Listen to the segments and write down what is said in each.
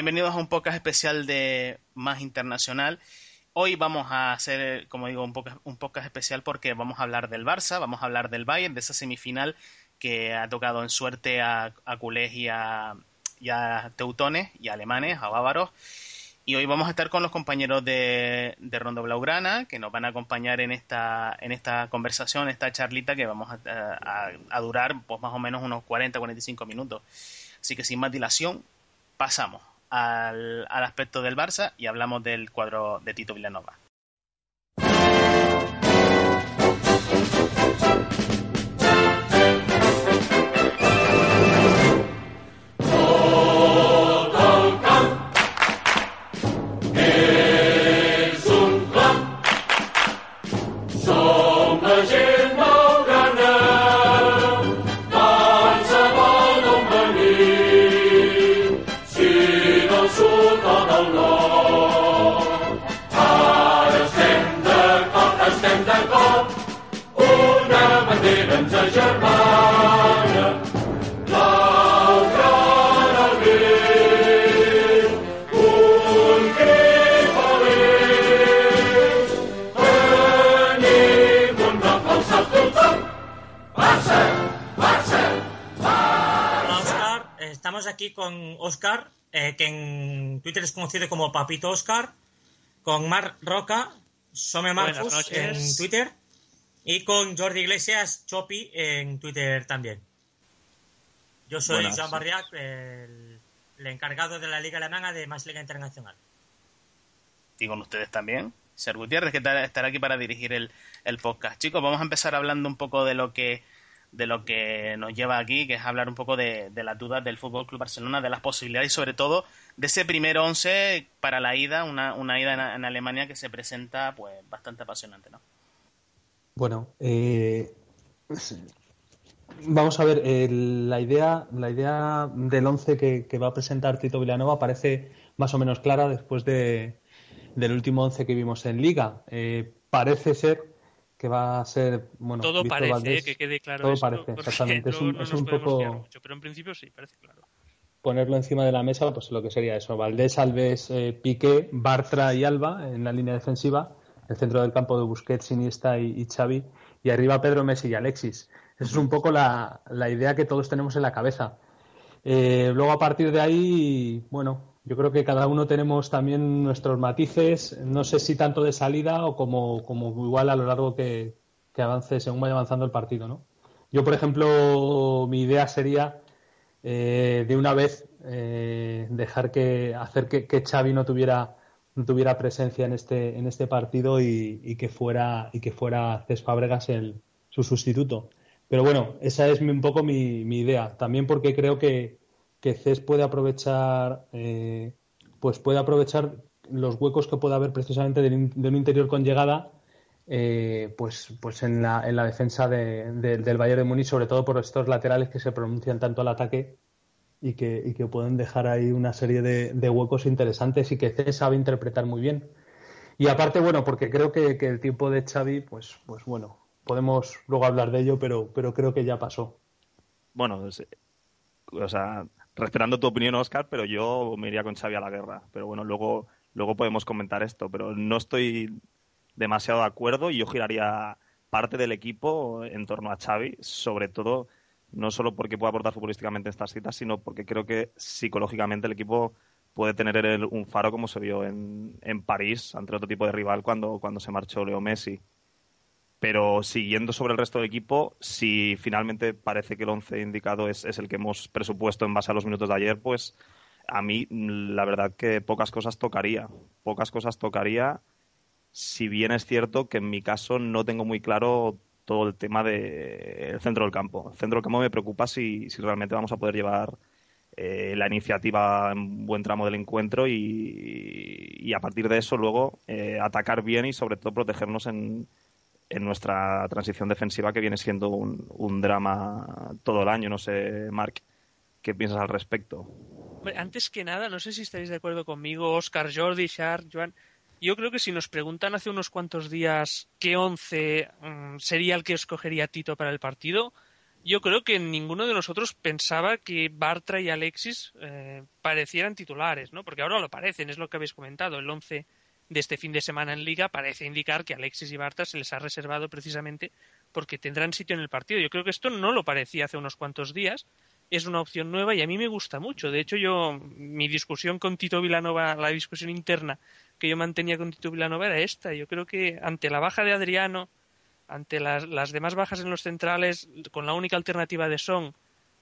bienvenidos a un podcast especial de Más Internacional. Hoy vamos a hacer, como digo, un podcast, un podcast especial porque vamos a hablar del Barça, vamos a hablar del Bayern, de esa semifinal que ha tocado en suerte a, a culés y a, a teutones y a alemanes, a bávaros. Y hoy vamos a estar con los compañeros de, de Rondo Blaugrana, que nos van a acompañar en esta, en esta conversación, esta charlita que vamos a, a durar pues más o menos unos 40-45 minutos. Así que sin más dilación, pasamos al, al aspecto del Barça y hablamos del cuadro de Tito Villanova. Aquí con Oscar, eh, que en Twitter es conocido como Papito Oscar, con Mar Roca, Some Marcus en Twitter, y con Jordi Iglesias Chopi en Twitter también. Yo soy Buenas. Joan Barriac, el, el encargado de la Liga Alemana de Más Liga Internacional. y con ustedes también. Ser Gutiérrez, que estará aquí para dirigir el, el, podcast. Chicos, vamos a empezar hablando un poco de lo que de lo que nos lleva aquí, que es hablar un poco de, de las dudas del Fútbol Club Barcelona, de las posibilidades y sobre todo de ese primer once para la ida, una, una ida en, en, Alemania que se presenta pues bastante apasionante, ¿no? Bueno, eh, vamos a ver, eh, la idea, la idea del once que, que, va a presentar Tito Villanova parece más o menos clara después de, del último once que vimos en Liga. Eh, parece ser que va a ser bueno todo Víctor parece Valdés, que quede claro todo esto, parece exactamente es un, no es un poco mucho, pero en principio sí parece claro ponerlo encima de la mesa pues lo que sería eso Valdés Alves eh, Piqué Bartra y Alba en la línea defensiva el centro del campo de Busquets Iniesta y, y Xavi y arriba Pedro Messi y Alexis esa es un poco la, idea que todos tenemos en la cabeza eh, luego a partir de ahí bueno yo creo que cada uno tenemos también nuestros matices, no sé si tanto de salida o como, igual a lo largo que, que, avance, según vaya avanzando el partido, ¿no? Yo, por ejemplo, mi idea sería eh, de una vez eh, dejar que hacer que, que, Xavi no tuviera no tuviera presencia en este en este partido y, que fuera y que fuera Cés Fábregas el, su sustituto. Pero bueno, esa es un poco mi, idea. También porque creo que, que CES puede aprovechar eh, pues puede aprovechar los huecos que pueda haber precisamente de, un interior con llegada eh, pues pues en la, en la defensa de, de, del Bayern de Múnich sobre todo por estos laterales que se pronuncian tanto al ataque y que, y que pueden dejar ahí una serie de, de, huecos interesantes y que CES sabe interpretar muy bien y aparte bueno porque creo que, que el tiempo de Xavi pues pues bueno podemos luego hablar de ello pero pero creo que ya pasó bueno o sea respetando tu opinión, Oscar, pero yo me iría con Xavi a la guerra. Pero bueno, luego, luego podemos comentar esto. Pero no estoy demasiado de acuerdo y yo giraría parte del equipo en torno a Xavi, sobre todo no solo porque pueda aportar futbolísticamente en estas citas, sino porque creo que psicológicamente el equipo puede tener un faro como se vio en, en, París ante otro tipo de rival cuando, cuando se marchó Leo Messi. Pero siguiendo sobre el resto del equipo, si finalmente parece que el once indicado es, es, el que hemos presupuesto en base a los minutos de ayer, pues a mí la verdad que pocas cosas tocaría. Pocas cosas tocaría, si bien es cierto que en mi caso no tengo muy claro todo el tema del de centro del campo. El centro del campo me preocupa si, si realmente vamos a poder llevar eh, la iniciativa en buen tramo del encuentro y, y a partir de eso luego eh, atacar bien y sobre todo protegernos en, en nuestra transición defensiva que viene siendo un, un, drama todo el año. No sé, Marc, ¿qué piensas al respecto? Antes que nada, no sé si estáis de acuerdo conmigo, Oscar, Jordi, Char, Joan. Yo creo que si nos preguntan hace unos cuantos días qué once um, sería el que escogería Tito para el partido, yo creo que ninguno de nosotros pensaba que Bartra y Alexis eh, parecieran titulares, ¿no? Porque ahora lo parecen, es lo que habéis comentado. El 11 de este fin de semana en Liga parece indicar que Alexis y Bartra se les ha reservado precisamente porque tendrán sitio en el partido. Yo creo que esto no lo parecía hace unos cuantos días. Es una opción nueva y a mí me gusta mucho. De hecho, yo, mi discusión con Tito Vilanova, la discusión interna que yo mantenía con Tito Vilanova era esta. Yo creo que ante la baja de Adriano, ante las, demás bajas en los centrales, con la única alternativa de Son,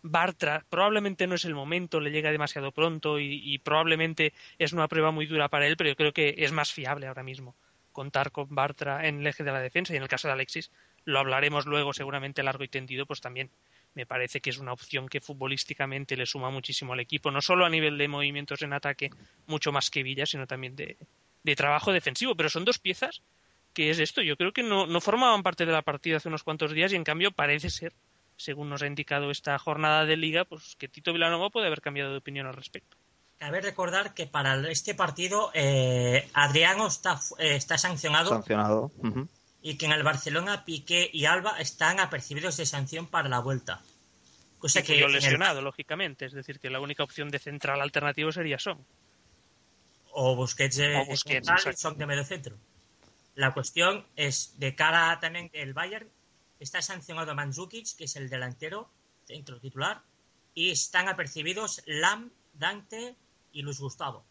Bartra probablemente no es el momento, le llega demasiado pronto y, probablemente es una prueba muy dura para él, pero yo creo que es más fiable ahora mismo contar con Bartra en el eje de la defensa y en el caso de Alexis lo hablaremos luego seguramente largo y tendido, pues también me parece que es una opción que futbolísticamente le suma muchísimo al equipo, no solo a nivel de movimientos en ataque, mucho más que Villa, sino también de, de trabajo defensivo, pero son dos piezas que es esto. Yo creo que no, no formaban parte de la partida hace unos cuantos días y en cambio parece ser, según nos ha indicado esta jornada de liga, pues que Tito Vilanova puede haber cambiado de opinión al respecto. Cabe recordar que para este partido eh, Adriano está, eh, está sancionado. Sancionado. Y que en el Barcelona Piqué y Alba están apercibidos de sanción para la vuelta. Cosa que lesionado, lógicamente. Es decir, que la única opción de central alternativo sería Son. O Busquets, o Busquets Son de medio centro. La cuestión es, de cara también el Bayern, está sancionado Mandzukic, que es el delantero, centro titular, y están apercibidos Lam, Dante y Luis Gustavo.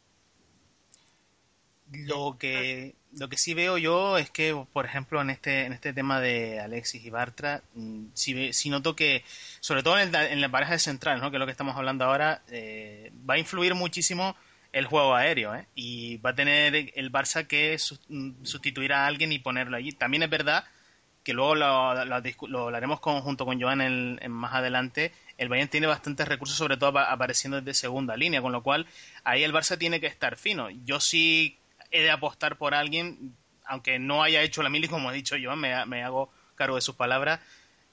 Lo que, lo que sí veo yo es que, por ejemplo, en este, en este tema de Alexis y Bartra, mm, si, noto que, sobre todo en, la pareja de centrales, ¿no? que es lo que estamos hablando ahora, eh, va a influir muchísimo el juego aéreo, ¿eh? Y va a tener el Barça que sustituir a alguien y ponerlo allí. También es verdad que luego lo, lo, haremos junto con Joan en, más adelante. El Bayern tiene bastantes recursos, sobre todo apareciendo desde segunda línea, con lo cual ahí el Barça tiene que estar fino. Yo sí he de apostar por alguien, aunque no haya hecho la mili, como he dicho Joan, me, me hago cargo de sus palabras.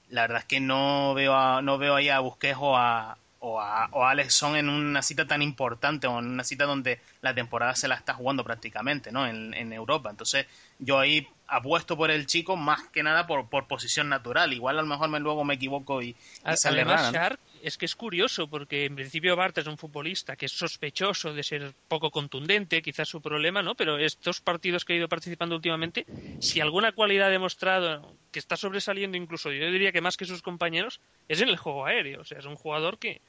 La verdad es que no veo no veo ahí a Busquets o a, o a, o Alex Son en una cita tan importante o en una cita donde la temporada se la está jugando prácticamente, ¿no? En, en Europa. Entonces, yo ahí apuesto por el chico más que nada por, por posición natural. Igual a lo mejor me, luego me equivoco y, sale raro es que es curioso porque en principio Bart es un futbolista que es sospechoso de ser poco contundente, quizás su problema, ¿no? Pero estos partidos que ha ido participando últimamente, si alguna cualidad ha demostrado que está sobresaliendo incluso, yo diría que más que sus compañeros, es en el juego aéreo. O sea, es un jugador que,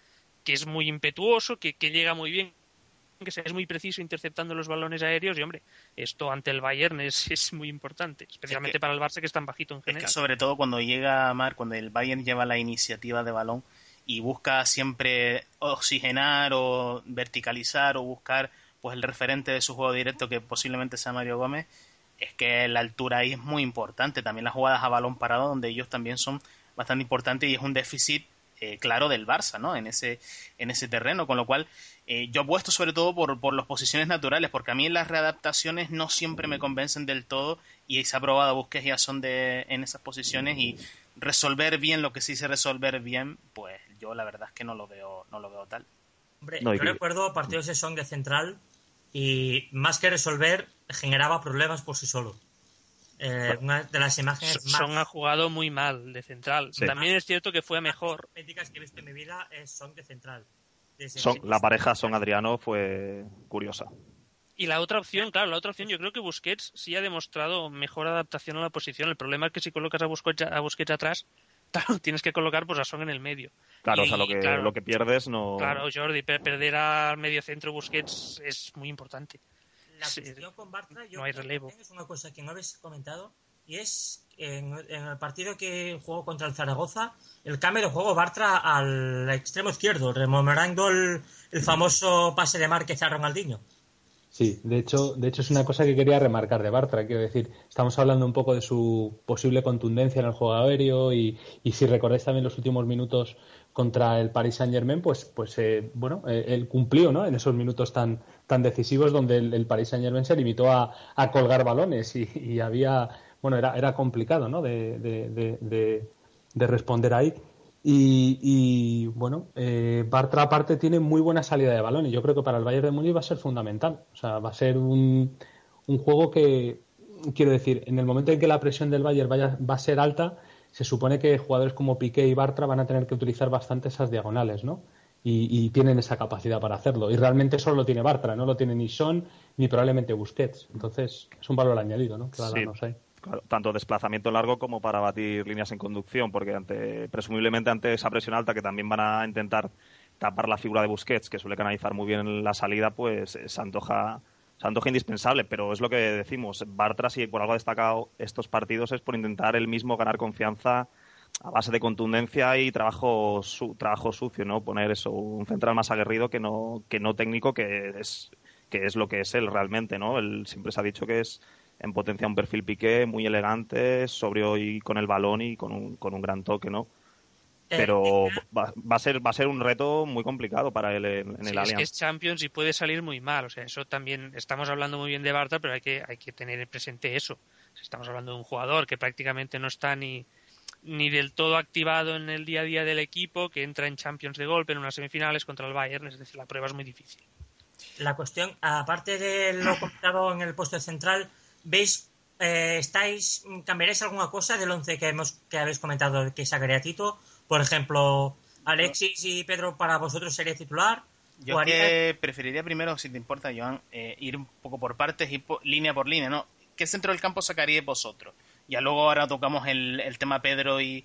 que es muy impetuoso, que, que llega muy bien que es muy preciso interceptando los balones aéreos y hombre, esto ante el Bayern es, es muy importante, especialmente para el Barça que es tan bajito en general. sobre todo cuando llega Mar, cuando el Bayern lleva la iniciativa de balón y busca siempre oxigenar o verticalizar o buscar pues el referente de su juego directo que posiblemente sea Mario Gómez, es que la altura ahí es muy importante. También las jugadas a balón parado donde ellos también son bastante importantes y es un déficit eh, claro del Barça, ¿no? En ese, en ese terreno, con lo cual eh, yo apuesto sobre todo por, por las posiciones naturales, porque a mí las readaptaciones no siempre me convencen del todo y se ha probado a Busquets ya son de, en esas posiciones y resolver bien lo que sí se resolver bien, pues yo la verdad es que no lo veo, no lo veo tal. Hombre, yo recuerdo partidos de Song de central y más que resolver generaba problemas por sí solo. Eh, una de las imágenes Son ha jugado muy mal de central. También es cierto que fue mejor. Las que he visto en mi vida es Son de central. Son, la pareja Son Adriano fue curiosa. Y la otra opción, claro, la otra opción, yo creo que Busquets sí ha demostrado mejor adaptación a la posición. El problema es que si colocas a Busquets, a Busquets atrás, claro, tienes que colocar pues a Son en el medio. Claro, o sea, lo que, lo que pierdes no... Claro, Jordi, perder al medio centro Busquets es muy importante. La cuestión con Bartra, yo no hay relevo. es una cosa que no habéis comentado, y es en, el partido que jugó contra el Zaragoza, el cambio de juego Bartra al extremo izquierdo, rememorando el, famoso pase de Márquez a Ronaldinho. Sí, de hecho, de hecho es una cosa que quería remarcar de Bartra. Quiero decir, estamos hablando un poco de su posible contundencia en el juego aéreo y, y si recordáis también los últimos minutos contra el Paris Saint Germain, pues, pues eh, bueno, eh, él cumplió ¿no? en esos minutos tan, tan decisivos donde el, Paris Saint Germain se limitó a, a colgar balones y, había, bueno, era, era complicado ¿no? de, de, de responder ahí. Y, bueno, eh, Bartra aparte tiene muy buena salida de balón y yo creo que para el Bayern de Múnich va a ser fundamental. O sea, va a ser un, un juego que, quiero decir, en el momento en que la presión del Bayern vaya, va a ser alta, se supone que jugadores como Piqué y Bartra van a tener que utilizar bastante esas diagonales, ¿no? Y, tienen esa capacidad para hacerlo. Y realmente solo lo tiene Bartra, no lo tiene ni Son ni probablemente Busquets. Entonces es un valor añadido, ¿no? Tanto desplazamiento largo como para batir líneas en conducción, porque ante, presumiblemente ante esa presión alta que también van a intentar tapar la figura de Busquets, que suele canalizar muy bien la salida, pues se antoja se antoja indispensable, pero es lo que decimos. Bartra, si por algo ha destacado estos partidos, es por intentar él mismo ganar confianza a base de contundencia y trabajo, trabajo sucio, ¿no? Poner eso, un central más aguerrido que no, que no técnico, que es, que es lo que es él realmente, ¿no? Él siempre se ha dicho que es en potencia un perfil piqué muy elegante, sobrio y con el balón y con un, con un gran toque, ¿no? Eh, pero va, a ser va a ser un reto muy complicado para él en, el Allianz. Es que es Champions y puede salir muy mal, o sea, eso también estamos hablando muy bien de Bartra, pero hay que hay que tener presente eso. Estamos hablando de un jugador que prácticamente no está ni ni del todo activado en el día a día del equipo, que entra en Champions de golpe en unas semifinales contra el Bayern, es decir, la prueba es muy difícil. La cuestión, aparte de lo comentado en el puesto central, ¿veis eh, estáis cambiaréis alguna cosa del once que hemos que habéis comentado que sacaría Tito por ejemplo, Alexis y Pedro para vosotros sería titular. Yo que preferiría primero, si te importa, Joan, eh, ir un poco por partes y línea por línea, ¿no? ¿Qué centro del campo sacaríais vosotros? Ya luego ahora tocamos el, tema Pedro y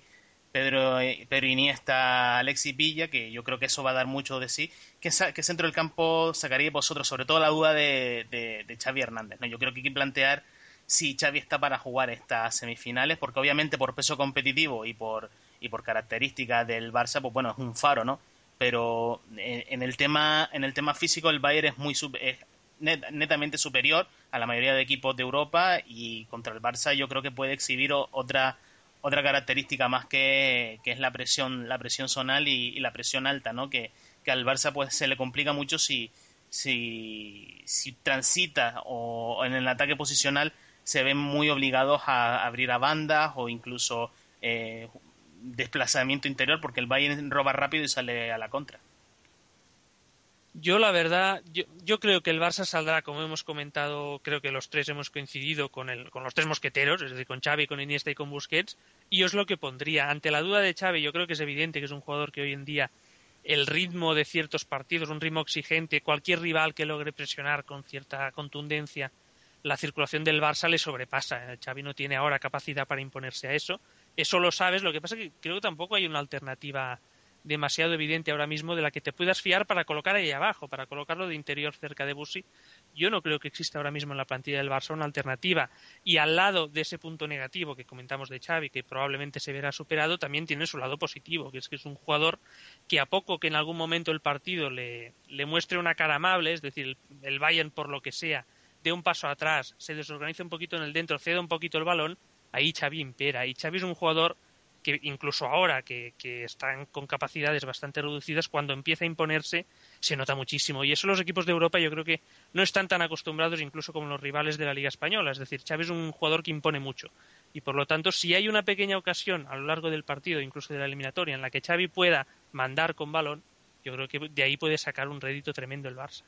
Pedro, eh, Pedro Iniesta, Alexis Villa, que yo creo que eso va a dar mucho de sí. ¿Qué, qué centro del campo sacaríais vosotros? Sobre todo la duda de, de, Xavi Hernández, ¿no? Yo creo que hay que plantear si Xavi está para jugar estas semifinales, porque obviamente por peso competitivo y por y por características del Barça, pues bueno, es un faro, ¿no? Pero en, el tema en el tema físico el Bayern es muy es netamente superior a la mayoría de equipos de Europa y contra el Barça yo creo que puede exhibir otra otra característica más que, que es la presión la presión zonal y, la presión alta, ¿no? Que, que al Barça pues se le complica mucho si si, si transita o en el ataque posicional se ven muy obligados a abrir a bandas o incluso eh, desplazamiento interior porque el Bayern roba rápido y sale a la contra. Yo la verdad, yo, creo que el Barça saldrá, como hemos comentado, creo que los tres hemos coincidido con, el, con los tres mosqueteros, es decir, con Xavi, con Iniesta y con Busquets, y es lo que pondría. Ante la duda de Xavi, yo creo que es evidente que es un jugador que hoy en día el ritmo de ciertos partidos, un ritmo exigente, cualquier rival que logre presionar con cierta contundencia, la circulación del Barça le sobrepasa. Xavi no tiene ahora capacidad para imponerse a eso eso lo sabes, lo que pasa es que creo que tampoco hay una alternativa demasiado evidente ahora mismo de la que te puedas fiar para colocar ahí abajo, para colocarlo de interior cerca de Busi. Yo no creo que exista ahora mismo en la plantilla del Barça una alternativa. Y al lado de ese punto negativo que comentamos de Xavi, que probablemente se verá superado, también tiene su lado positivo, que es que es un jugador que a poco que en algún momento el partido le, le muestre una cara amable, es decir, el Bayern por lo que sea, de un paso atrás, se desorganiza un poquito en el dentro, ceda un poquito el balón, ahí Xavi impera. Y Xavi es un jugador que incluso ahora que, están con capacidades bastante reducidas, cuando empieza a imponerse se nota muchísimo. Y eso los equipos de Europa yo creo que no están tan acostumbrados incluso como los rivales de la Liga Española. Es decir, Xavi es un jugador que impone mucho. Y por lo tanto, si hay una pequeña ocasión a lo largo del partido, incluso de la eliminatoria, en la que Xavi pueda mandar con balón, yo creo que de ahí puede sacar un rédito tremendo el Barça.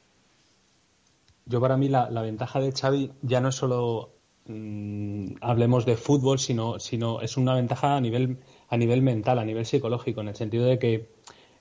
Yo para mí la, la ventaja de Xavi ya no es solo Mm, hablemos de fútbol, sino, sino es una ventaja a nivel, a nivel mental, a nivel psicológico, en el sentido de que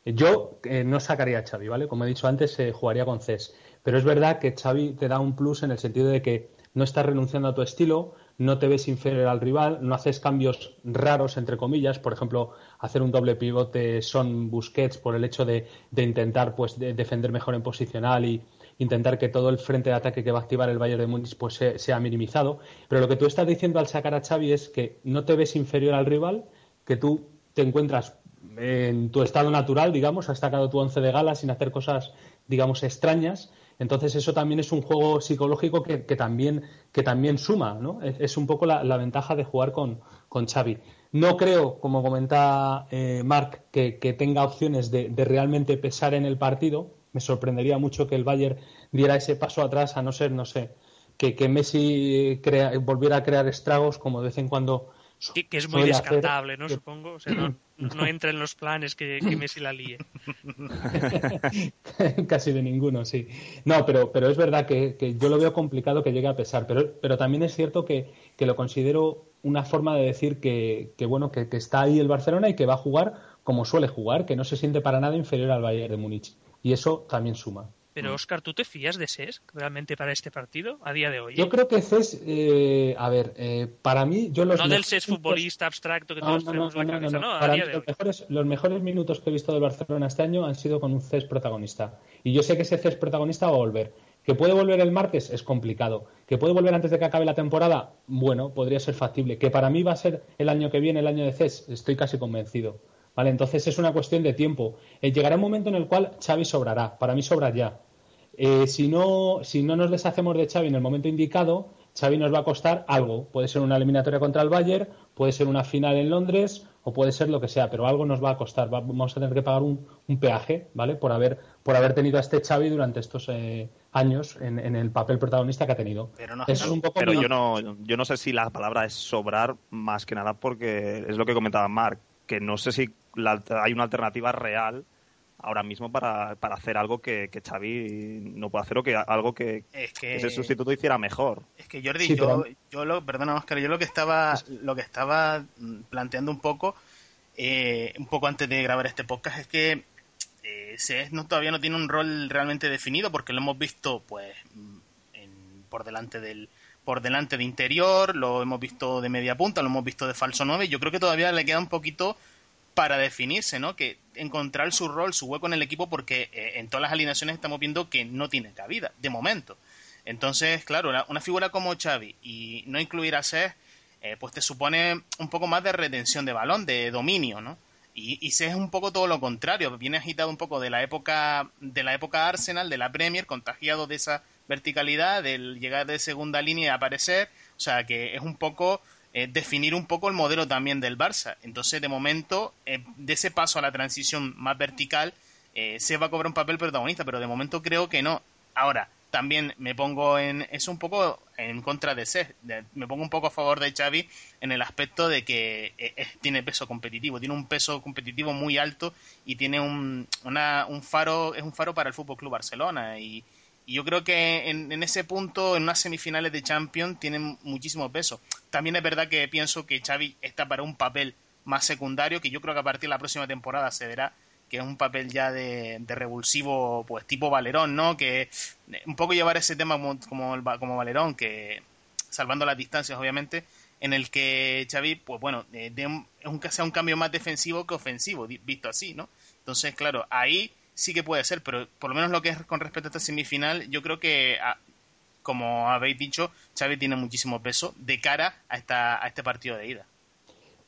yo eh, no sacaría a Xavi, ¿vale? Como he dicho antes, se jugaría con CES. Pero es verdad que Xavi te da un plus en el sentido de que no estás renunciando a tu estilo, no te ves inferior al rival, no haces cambios raros, entre comillas, por ejemplo, hacer un doble pivote son Busquets por el hecho de, intentar pues defender mejor en posicional y, intentar que todo el frente de ataque que va a activar el Bayern de Múnich pues sea, minimizado. Pero lo que tú estás diciendo al sacar a Xavi es que no te ves inferior al rival, que tú te encuentras en tu estado natural, digamos, has sacado tu once de gala sin hacer cosas, digamos, extrañas. Entonces eso también es un juego psicológico que, también, que también suma, ¿no? Es, un poco la, ventaja de jugar con, con Xavi. No creo, como comenta eh, Marc, que, tenga opciones de, realmente pesar en el partido, me sorprendería mucho que el Bayern diera ese paso atrás, a no ser, no sé, que, que Messi volviera a crear estragos como de vez en cuando. Que, es muy descartable, ¿no? Supongo. O sea, no, entra en los planes que, Messi la líe. Casi de ninguno, sí. No, pero, pero es verdad que, yo lo veo complicado que llegue a pesar. Pero, pero también es cierto que, lo considero una forma de decir que, bueno, que, está ahí el Barcelona y que va a jugar como suele jugar, que no se siente para nada inferior al Bayern de Múnich. Y eso también suma. Pero, Oscar, ¿tú te fías de Cesc realmente para este partido a día de hoy? Yo creo que Cesc, eh, a ver, eh, para mí, yo los. No del Cesc futbolista abstracto que todos tenemos en la cabeza, no, a día de los, Mejores, los mejores minutos que he visto del Barcelona este año han sido con un Cesc protagonista. Y yo sé que ese Cesc protagonista va a volver. ¿Que puede volver el martes? Es complicado. ¿Que puede volver antes de que acabe la temporada? Bueno, podría ser factible. ¿Que para mí va a ser el año que viene, el año de CES? Estoy casi convencido. ¿Vale? Entonces es una cuestión de tiempo. Eh, llegará un momento en el cual Xavi sobrará. Para mí sobra ya. Eh, si, no, si no nos deshacemos de Xavi en el momento indicado, Xavi nos va a costar algo. Puede ser una eliminatoria contra el Bayern, puede ser una final en Londres o puede ser lo que sea, pero algo nos va a costar. Vamos a tener que pagar un, peaje, ¿vale? Por haber, por haber tenido a este Xavi durante estos eh, años en, el papel protagonista que ha tenido. Pero, yo, no, yo no sé si la palabra es sobrar más que nada porque es lo que comentaba Mark, que no sé si hay una alternativa real ahora mismo para, hacer algo que, que, Xavi no puede hacer o que algo que, ese sustituto hiciera mejor. Es que Jordi, yo, yo lo, perdona Oscar, yo lo que estaba, lo que estaba planteando un poco, eh, un poco antes de grabar este podcast es que eh, no, todavía no tiene un rol realmente definido porque lo hemos visto pues por delante del por delante de interior, lo hemos visto de media punta, lo hemos visto de falso 9, yo creo que todavía le queda un poquito para definirse, ¿no? Que encontrar su rol, su hueco en el equipo, porque eh, en todas las alineaciones estamos viendo que no tiene cabida, de momento. Entonces, claro, una, figura como Xavi y no incluir a Seth, eh, pues te supone un poco más de retención de balón, de dominio, ¿no? Y, y es un poco todo lo contrario, viene agitado un poco de la época de la época Arsenal, de la Premier, contagiado de esa verticalidad, del llegar de segunda línea y aparecer, o sea que es un poco eh, definir un poco el modelo también del Barça. Entonces, de momento, eh, de ese paso a la transición más vertical, eh, se va a cobrar un papel protagonista, pero de momento creo que no. Ahora, también me pongo en es un poco en contra de Cés, me pongo un poco a favor de Xavi en el aspecto de que tiene peso competitivo, tiene un peso competitivo muy alto y tiene un, una, un faro es un faro para el Fútbol Club Barcelona y, y yo creo que en, ese punto, en unas semifinales de Champions, tienen muchísimo peso. También es verdad que pienso que Xavi está para un papel más secundario, que yo creo que a partir de la próxima temporada se verá que es un papel ya de, revulsivo, pues tipo Valerón, ¿no? Que un poco llevar ese tema como, como, Valerón, que salvando las distancias, obviamente, en el que Xavi, pues bueno, es un, sea un cambio más defensivo que ofensivo, visto así, ¿no? Entonces, claro, ahí sí que puede ser, pero por lo menos lo que es con respecto a esta semifinal, yo creo que, como habéis dicho, Xavi tiene muchísimo peso de cara a, esta, a este partido de ida.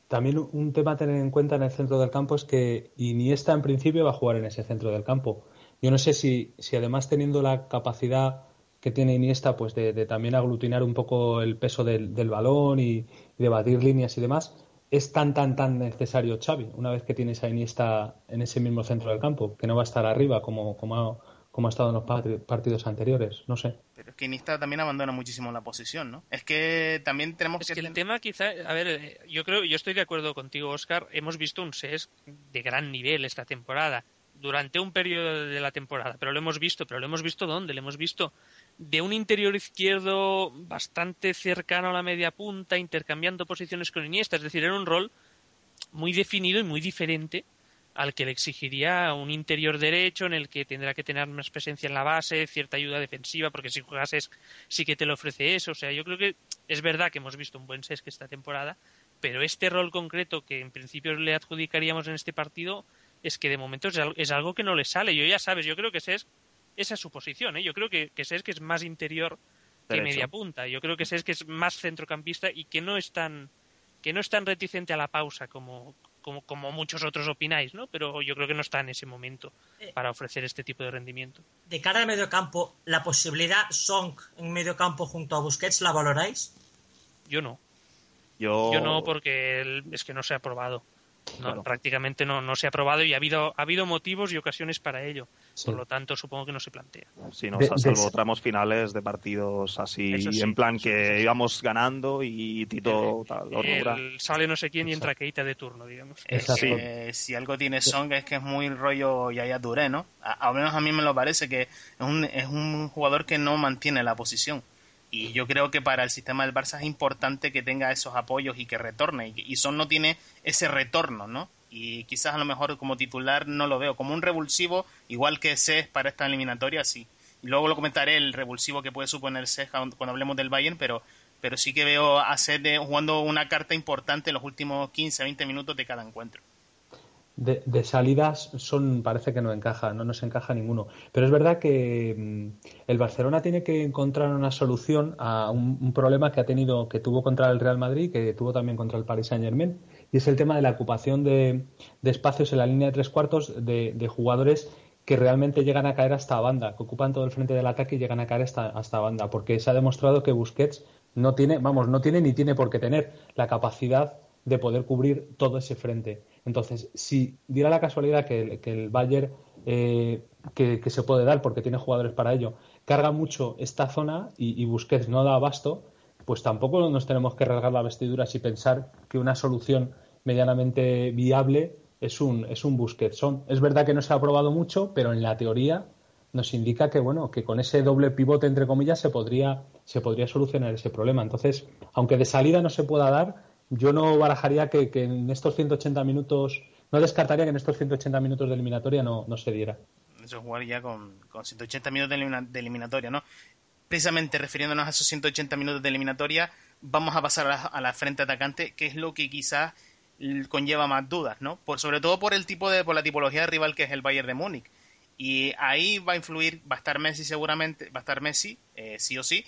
También un tema a tener en cuenta en el centro del campo es que Iniesta en principio va a jugar en ese centro del campo. Yo no sé si, si además teniendo la capacidad que tiene Iniesta pues de, también aglutinar un poco el peso del, balón y, y de batir líneas y demás, es tan, tan, tan necesario Xavi, una vez que tienes a Iniesta en ese mismo centro del campo, que no va a estar arriba como, como, ha, como ha estado en los partidos anteriores, no sé. Pero es que Iniesta también abandona muchísimo la posición, ¿no? Es que también tenemos es que... el tema quizá, a ver, eh, yo creo, yo estoy de acuerdo contigo, Oscar, hemos visto un SES de gran nivel esta temporada, durante un periodo de la temporada, pero lo hemos visto, pero lo hemos visto dónde, lo hemos visto de un interior izquierdo bastante cercano a la media punta, intercambiando posiciones con Iniesta, es decir, era un rol muy definido y muy diferente al que le exigiría un interior derecho en el que tendrá que tener más presencia en la base, cierta ayuda defensiva, porque si juegas sí que te lo ofrece eso. O sea, yo creo que es verdad que hemos visto un buen Sesc esta temporada, pero este rol concreto que en principio le adjudicaríamos en este partido es que de momento es algo que no le sale. Yo ya sabes, yo creo que Sesc esa es su posición. ¿eh? Yo creo que, que que es más interior que media punta. Yo creo que Sesc que es más centrocampista y que no es tan, que no es tan reticente a la pausa como, como, como, muchos otros opináis, ¿no? Pero yo creo que no está en ese momento eh. para ofrecer este tipo de rendimiento. De cara al medio campo, ¿la posibilidad Song en medio campo junto a Busquets la valoráis? Yo no. Yo, Yo no, porque es que no se ha probado. No, prácticamente no, no se ha probado y ha habido, ha habido motivos y ocasiones para ello. Por lo tanto, supongo que no se plantea. Sí, no, salvo tramos finales de partidos así, en plan que íbamos ganando y Tito sale no sé quién y entra Keita de turno, digamos. si algo tiene Song es que es muy rollo Yaya Duré, ¿no? al menos a mí me lo parece que es un, es un jugador que no mantiene la posición. Y yo creo que para el sistema del Barça es importante que tenga esos apoyos y que retorne. Y Son no tiene ese retorno, ¿no? Y quizás a lo mejor como titular no lo veo. Como un revulsivo, igual que Cés para esta eliminatoria, sí. Y luego lo comentaré el revulsivo que puede suponer Cés cuando hablemos del Bayern, pero, pero sí que veo a Cés jugando una carta importante en los últimos 15, 20 minutos de cada encuentro de, salidas son parece que no encaja, no nos encaja ninguno. Pero es verdad que mm, el Barcelona tiene que encontrar una solución a un, problema que ha tenido, que tuvo contra el Real Madrid, que tuvo también contra el Paris Saint Germain, y es el tema de la ocupación de, espacios en la línea de tres cuartos de, jugadores que realmente llegan a caer hasta banda, que ocupan todo el frente del ataque y llegan a caer hasta, hasta banda, porque se ha demostrado que Busquets no tiene, vamos, no tiene ni tiene por qué tener la capacidad de poder cubrir todo ese frente. Entonces, si diera la casualidad que, el Bayern, eh, que, se puede dar porque tiene jugadores para ello, carga mucho esta zona y, Busquets no da abasto, pues tampoco nos tenemos que rasgar las vestiduras y pensar que una solución medianamente viable es un, es un Busquets. es verdad que no se ha probado mucho, pero en la teoría nos indica que bueno que con ese doble pivote entre comillas se podría se podría solucionar ese problema entonces aunque de salida no se pueda dar yo no barajaría que, en estos 180 minutos, no descartaría que en estos 180 minutos de eliminatoria no, no se diera. Eso jugaría con, con 180 minutos de, eliminatoria, ¿no? Precisamente refiriéndonos a esos 180 minutos de eliminatoria, vamos a pasar a la, frente atacante, que es lo que quizás conlleva más dudas, ¿no? Por, sobre todo por el tipo de, por la tipología de rival que es el Bayern de Múnich. Y ahí va a influir, va a estar Messi seguramente, va a estar Messi, eh, sí o sí,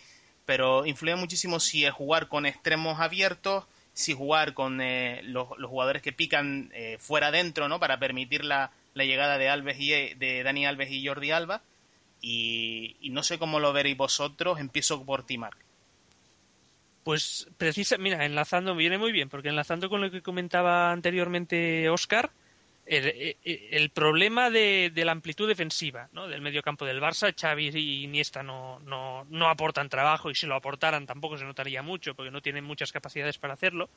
pero influye muchísimo si es jugar con extremos abiertos, si jugar con eh, los, jugadores que pican eh, fuera adentro, ¿no? Para permitir la, llegada de Alves y de Dani Alves y Jordi Alba. Y, no sé cómo lo veréis vosotros. Empiezo por ti, Marc. Pues precisa, mira, enlazando, viene muy bien, porque enlazando con lo que comentaba anteriormente Oscar, el, problema de, la amplitud defensiva ¿no? del medio campo del Barça, Xavi y Iniesta no, no, no, aportan trabajo y si lo aportaran tampoco se notaría mucho porque no tienen muchas capacidades para hacerlo.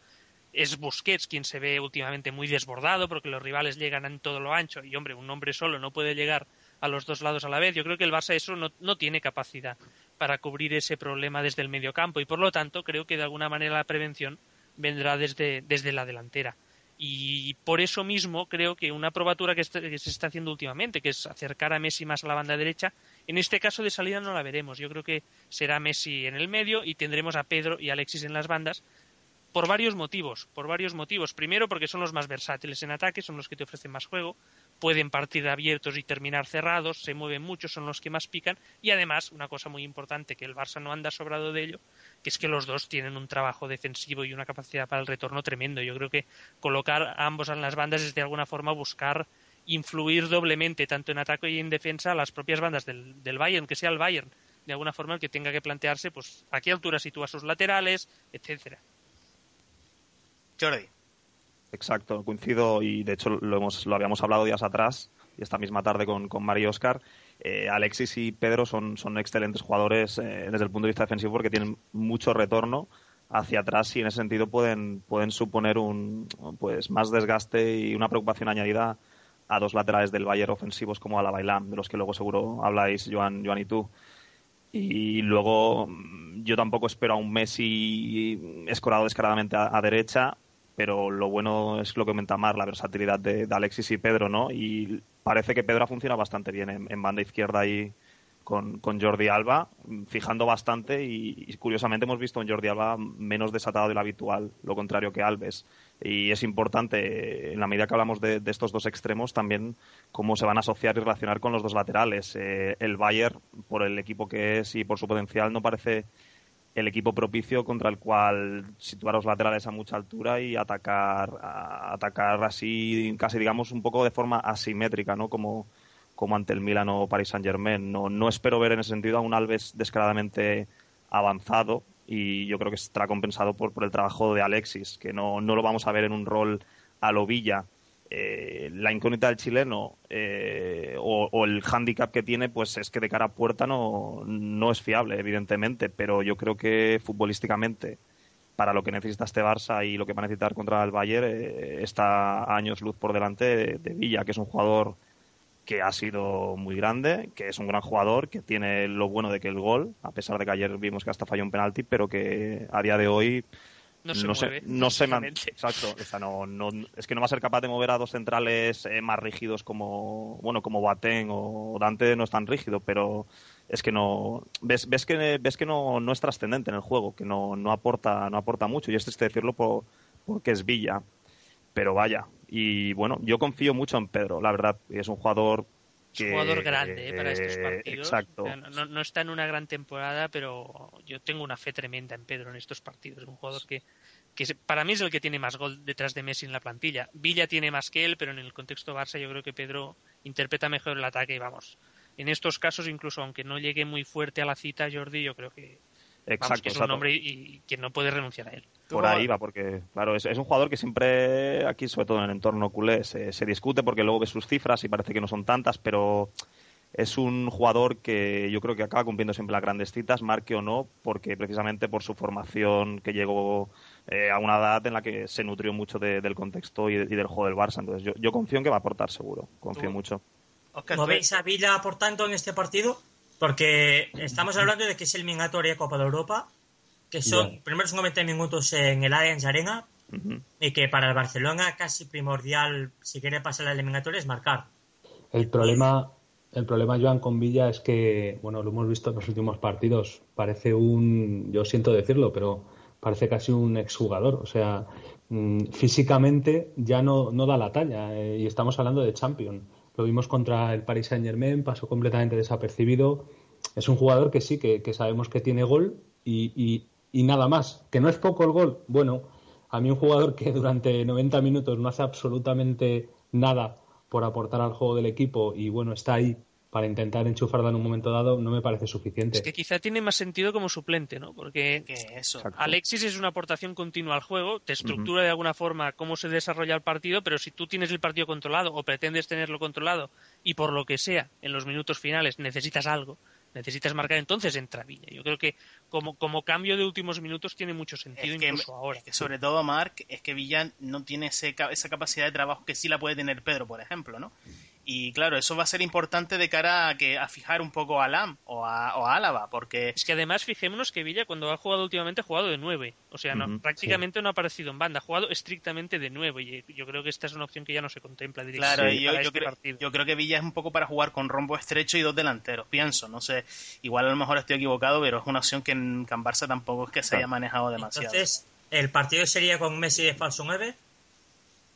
Es Busquets quien se ve últimamente muy desbordado porque los rivales llegan en todo lo ancho y hombre, un hombre solo no puede llegar a los dos lados a la vez. Yo creo que el Barça eso no, tiene capacidad para cubrir ese problema desde el medio campo y por lo tanto creo que de alguna manera la prevención vendrá desde la delantera. Y por eso mismo creo que una probatura que, se está haciendo últimamente, que es acercar a Messi más a la banda derecha, en este caso de salida no la veremos. Yo creo que será Messi en el medio y tendremos a Pedro y Alexis en las bandas por varios motivos. Por varios motivos. Primero porque son los más versátiles en ataque, son los que te ofrecen más juego pueden partir abiertos y terminar cerrados, se mueven mucho, son los que más pican y además, una cosa muy importante que el Barça no anda sobrado de ello, que es que los dos tienen un trabajo defensivo y una capacidad para el retorno tremendo. Yo creo que colocar a ambos en las bandas es de alguna forma buscar influir doblemente tanto en ataque y en defensa a las propias bandas del, Bayern, que sea el Bayern de alguna forma el que tenga que plantearse pues a qué altura sitúa sus laterales, etcétera. Jordi. Exacto, coincido y de hecho lo, hemos, lo habíamos hablado días atrás y esta misma tarde con, con Mario Oscar. Eh, Alexis y Pedro son, son excelentes jugadores eh, desde el punto de vista defensivo porque tienen mucho retorno hacia atrás y en ese sentido pueden, pueden suponer un pues más desgaste y una preocupación añadida a dos laterales del Bayern ofensivos como a la Bailam, de los que luego seguro habláis, Joan, Joan y tú. Y luego yo tampoco espero a un Messi escorado descaradamente a derecha, pero lo bueno es lo que comenta Mar, la versatilidad de, Alexis y Pedro, ¿no? Y parece que Pedro funciona bastante bien en, banda izquierda ahí con, con, Jordi Alba, fijando bastante y, curiosamente hemos visto en Jordi Alba menos desatado de lo habitual, lo contrario que Alves. Y es importante, en la medida que hablamos de, estos dos extremos, también cómo se van a asociar y relacionar con los dos laterales. Eh, el Bayern, por el equipo que es y por su potencial, no parece el equipo propicio contra el cual situar los laterales a mucha altura y atacar atacar así casi digamos un poco de forma asimétrica no como como ante el Milan o Paris Saint Germain no no espero ver en ese sentido a un Alves descaradamente avanzado y yo creo que estará compensado por, por el trabajo de Alexis que no, no lo vamos a ver en un rol a lo Villa eh, la incógnita del chileno eh, o, el hándicap que tiene, pues es que de cara a puerta no, no es fiable, evidentemente, pero yo creo que futbolísticamente, para lo que necesita este Barça y lo que va a necesitar contra el Bayern, eh, está años luz por delante de, Villa, que es un jugador que ha sido muy grande, que es un gran jugador, que tiene lo bueno de que el gol, a pesar de que ayer vimos que hasta falló un penalti, pero que a día de hoy no se, mueve, no se exacto no, no, es que no va a ser capaz de mover a dos centrales eh, más rígidos como bueno como Boateng o Dante no es tan rígido pero es que no ves, ves que ves que no, no es trascendente en el juego que no, no aporta no aporta mucho y esto es decirlo por, porque es Villa pero vaya y bueno yo confío mucho en Pedro la verdad es un jugador es un jugador grande eh, para estos partidos. Exacto. No, no, está en una gran temporada, pero yo tengo una fe tremenda en Pedro en estos partidos. Es un jugador que, que para mí es el que tiene más gol detrás de Messi en la plantilla. Villa tiene más que él, pero en el contexto Barça yo creo que Pedro interpreta mejor el ataque y vamos. En estos casos, incluso aunque no llegue muy fuerte a la cita, Jordi, yo creo que, Exacto, que es un hombre y, que no puede renunciar a él. Por ahí va, porque claro, es, un jugador que siempre, aquí sobre todo en el entorno culé, se, se discute porque luego ves sus cifras y parece que no son tantas, pero es un jugador que yo creo que acaba cumpliendo siempre las grandes citas, marque o no, porque precisamente por su formación que llegó eh, a una edad en la que se nutrió mucho del contexto y, del juego del Barça. Entonces yo, yo, confío en que va a aportar seguro, confío mucho. ¿No veis a Villa aportando en este partido? Porque estamos hablando de que es el eliminatoria Copa de Europa que son primeros 90 minutos en el Allianz Arena y que para el Barcelona casi primordial si quiere pasar la eliminatoria es marcar. El problema, el problema Joan con Villa es que, bueno, lo hemos visto en los últimos partidos, parece un, yo siento decirlo, pero parece casi un exjugador, o sea, mm, físicamente ya no, no da la talla eh, y estamos hablando de Champions. Lo vimos contra el Paris Saint Germain, pasó completamente desapercibido. Es un jugador que sí, que, sabemos que tiene gol y, y nada más. Que no es poco el gol. Bueno, a mí un jugador que durante 90 minutos no hace absolutamente nada por aportar al juego del equipo y bueno, está ahí para intentar enchufarla en un momento dado no me parece suficiente. Es que quizá tiene más sentido como suplente, ¿no? Porque eso. Alexis es una aportación continua al juego, te estructura de alguna forma cómo se desarrolla el partido, pero si tú tienes el partido controlado o pretendes tenerlo controlado y por lo que sea en los minutos finales necesitas algo, necesitas marcar, entonces entra Villa. Yo creo que como, como cambio de últimos minutos tiene mucho sentido incluso ahora. sobre todo, Marc, es que Villa no tiene ese, esa capacidad de trabajo que sí la puede tener Pedro, por ejemplo, ¿no? Y claro, eso va a ser importante de cara a, que, a fijar un poco a Lam o a, o Álava, porque... Es que además fijémonos que Villa cuando ha jugado últimamente ha jugado de nueve, o sea, no, prácticamente no ha aparecido en banda, ha jugado estrictamente de nueve y yo creo que esta es una opción que ya no se contempla directamente. Claro, yo, este creo, yo creo que Villa es un poco para jugar con rombo estrecho y dos delanteros, pienso, no sé, igual a lo mejor estoy equivocado, pero es una opción que en Can Barça tampoco es que se haya manejado demasiado. Entonces, ¿el partido sería con Messi de falso 9?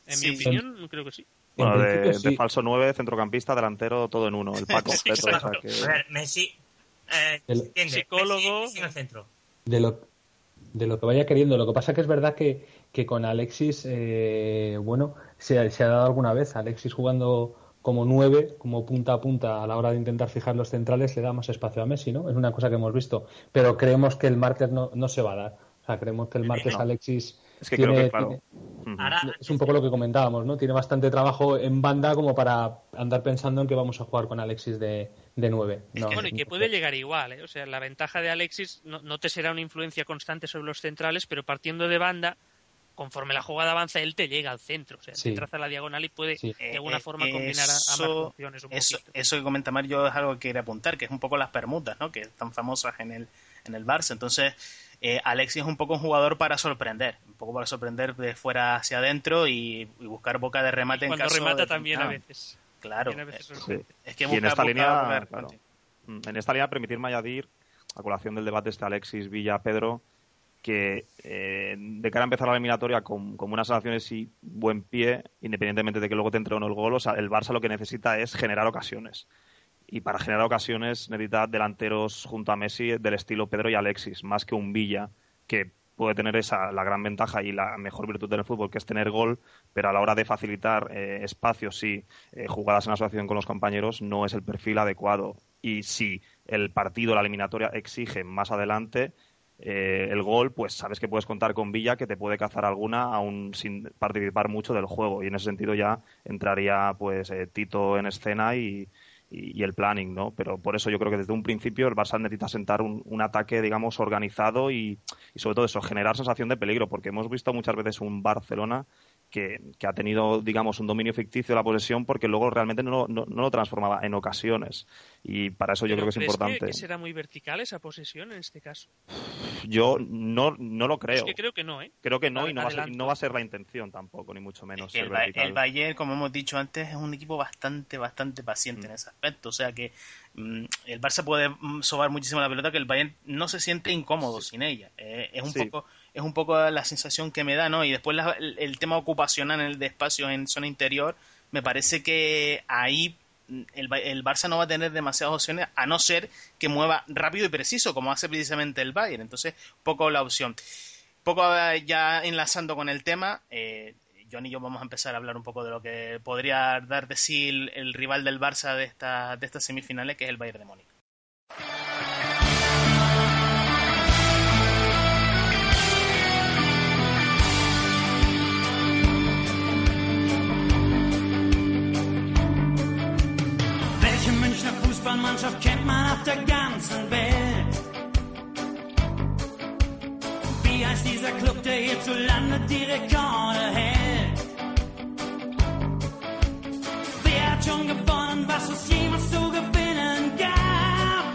En mi opinión, creo que sí. Bueno, de, falso 9, centrocampista, delantero, todo en uno. El pack completo. A ver, Messi, eh, psicólogo. en el centro. De lo, de lo que vaya queriendo. Lo que pasa que es verdad que, que con Alexis, eh, bueno, se, se, ha dado alguna vez. Alexis jugando como 9, como punta a punta a la hora de intentar fijar los centrales, le da más espacio a Messi, ¿no? Es una cosa que hemos visto. Pero creemos que el martes no, no se va a dar. O sea, creemos que el martes Alexis es que creo que, claro. es un poco lo que comentábamos, ¿no? Tiene bastante trabajo en banda como para andar pensando en que vamos a jugar con Alexis de, de 9. bueno, y que puede llegar igual, ¿eh? O sea, la ventaja de Alexis no, te será una influencia constante sobre los centrales, pero partiendo de banda, conforme la jugada avanza, él te llega al centro. O sea, te traza la diagonal y puede de alguna forma combinar a, ambas funciones un eso, eso que comenta Mario es algo que quiere apuntar, que es un poco las permutas, ¿no? Que están famosas en el, en el Barça. Entonces eh, Alexis es un poco un jugador para sorprender, un poco para sorprender de fuera hacia adentro y, buscar boca de remate en caso remata también a veces. Claro. Es que en esta línea, mm, en esta línea permitirme añadir a colación del debate este Alexis Villa Pedro que eh, de cara a empezar la eliminatoria con, con, buenas relaciones y buen pie, independientemente de que luego te entre o no el gol, o sea, el Barça lo que necesita es generar ocasiones y para generar ocasiones necesita delanteros junto a Messi del estilo Pedro y Alexis, más que un Villa, que puede tener esa la gran ventaja y la mejor virtud del fútbol, que es tener gol, pero a la hora de facilitar eh, espacios y eh, jugadas en asociación con los compañeros no es el perfil adecuado. Y si el partido, la eliminatoria, exige más adelante eh, el gol, pues sabes que puedes contar con Villa, que te puede cazar alguna, aún sin participar mucho del juego. Y en ese sentido ya entraría pues Tito en escena y, y, el planning, ¿no? Pero por eso yo creo que desde un principio el Barça necesita sentar un, ataque, digamos, organizado y, sobre todo eso, generar sensación de peligro, porque hemos visto muchas veces un Barcelona que, ha tenido, digamos, un dominio ficticio de la posesión porque luego realmente no, no, lo transformaba en ocasiones. Y para eso yo creo que es importante. Que, será muy vertical esa posesión en este caso? Yo no, no lo creo. creo que no, ¿eh? Creo que no y no va, a ser, no va, a ser, la intención tampoco, ni mucho menos. el, el, Bayern, como hemos dicho antes, es un equipo bastante, bastante paciente en mm. ese aspecto. O sea que mm, el Barça puede mm, sobar muchísimo la pelota que el Bayern no se siente incómodo sin ella. Eh, es un poco es un poco la sensación que me da, ¿no? Y después el, tema ocupacional en el de en zona interior, me parece que ahí el, el, Barça no va a tener demasiadas opciones a no ser que mueva rápido y preciso, como hace precisamente el Bayern. Entonces, poco la opción. Poco ya enlazando con el tema, eh, John y yo vamos a empezar a hablar un poco de lo que podría dar de sí el, rival del Barça de, esta, de estas semifinales, que es el Bayern de Múnich. Fußballmannschaft kennt man auf der ganzen Welt. Wie heißt dieser Club, der hierzulande die Rekorde hält? Wer hat schon gewonnen, was es jemals zu gewinnen gab?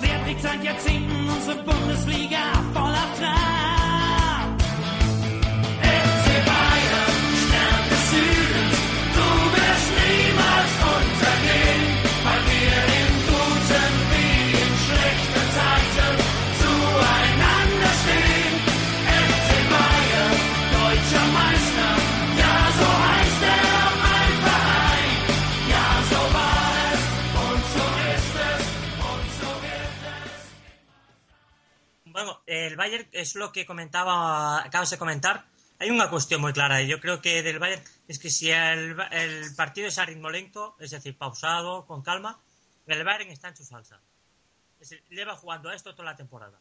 Wer trägt seit Jahrzehnten unsere Bundesliga voller Trab? El Bayern es lo que comentaba, acabas de comentar. Hay una cuestión muy clara. y Yo creo que del Bayern es que si el, partido es a ritmo lento, es decir, pausado, con calma, el Bayern está en su salsa. Es decir, lleva jugando a esto toda la temporada.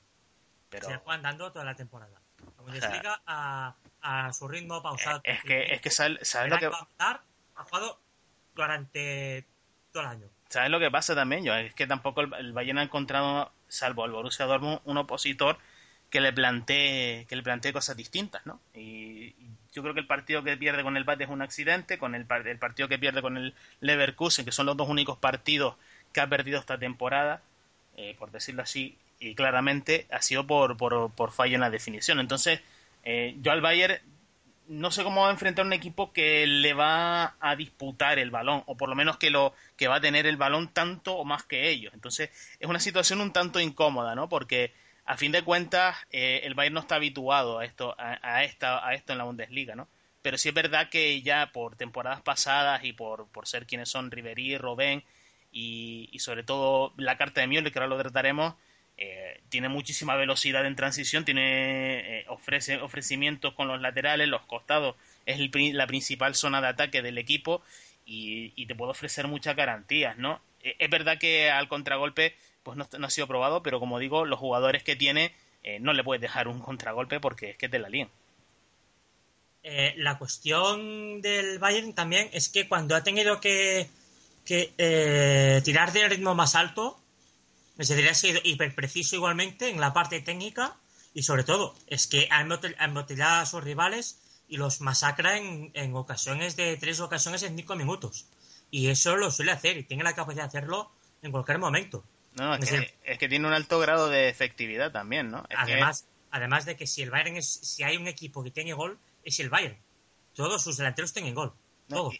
Pero... Se juega andando toda la temporada. Explica, a, a, su ritmo pausado. Es que, es que sabes, lo que... Ha jugado durante todo el año. ¿Sabes lo que pasa también? Yo es que tampoco el, el Bayern ha encontrado, salvo el Borussia Dortmund, un opositor que le plantee que le plantee cosas distintas, ¿no? Y, yo creo que el partido que pierde con el Bate es un accidente, con el, el, partido que pierde con el Leverkusen, que son los dos únicos partidos que ha perdido esta temporada, eh, por decirlo así, y claramente ha sido por, por, por fallo en la definición. Entonces, eh, yo al Bayern no sé cómo va a enfrentar un equipo que le va a disputar el balón, o por lo menos que lo que va a tener el balón tanto o más que ellos. Entonces, es una situación un tanto incómoda, ¿no? Porque a fin de cuentas, eh, el Bayern no está habituado a esto, a, esta, a esto en la Bundesliga, ¿no? Pero sí es verdad que ya por temporadas pasadas y por, por ser quienes son Ribery, Robben y, y sobre todo la carta de Müller, que ahora lo trataremos, eh, tiene muchísima velocidad en transición, tiene eh, ofrece ofrecimientos con los laterales, los costados, es la principal zona de ataque del equipo y, y te puede ofrecer muchas garantías, ¿no? es verdad que al contragolpe pues no, ha sido probado, pero como digo, los jugadores que tiene eh, no le puedes dejar un contragolpe porque es que te la lían. Eh, la cuestión del Bayern también es que cuando ha tenido que, eh, tirar de ritmo más alto, me decir, ha sido hiperpreciso igualmente en la parte técnica y sobre todo es que ha embotellado a sus rivales y los masacra en, en, ocasiones de tres ocasiones en cinco minutos. Y eso lo suele hacer y tiene la capacidad de hacerlo en cualquier momento. No, es, que, tiene un alto grado de efectividad también, ¿no? además, además de que si el Bayern es, si hay un equipo que tiene gol, es el Bayern. Todos sus delanteros tienen gol.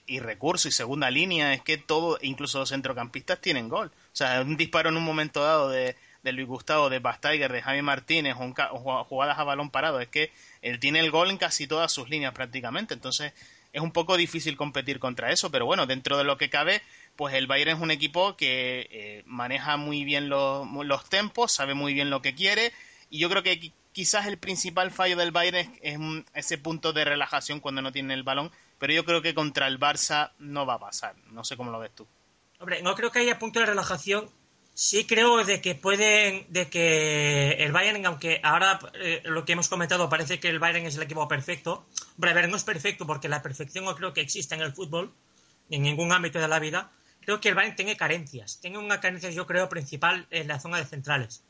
y, recurso y segunda línea, es que todo, incluso los centrocampistas tienen gol. O sea, un disparo en un momento dado de, de Luis Gustavo, de Bastiger, de Javi Martínez, o jugadas a balón parado, es que él tiene el gol en casi todas sus líneas prácticamente. Entonces, es un poco difícil competir contra eso, pero bueno, dentro de lo que cabe, pues el Bayern es un equipo que eh, maneja muy bien los, los tempos, sabe muy bien lo que quiere y yo creo que quizás el principal fallo del Bayern es, ese punto de relajación cuando no tiene el balón, pero yo creo que contra el Barça no va a pasar, no sé cómo lo ves tú. Hombre, no creo que haya punto de relajación. Sí creo de que pueden, de que el Bayern, aunque ahora eh, lo que hemos comentado parece que el Bayern es el equipo perfecto. Hombre, a ver, no es perfecto porque la perfección no creo que exista en el fútbol, en ningún ámbito de la vida creo que el Bayern tiene carencias. Tiene una carencia, yo creo, principal en la zona de centrales.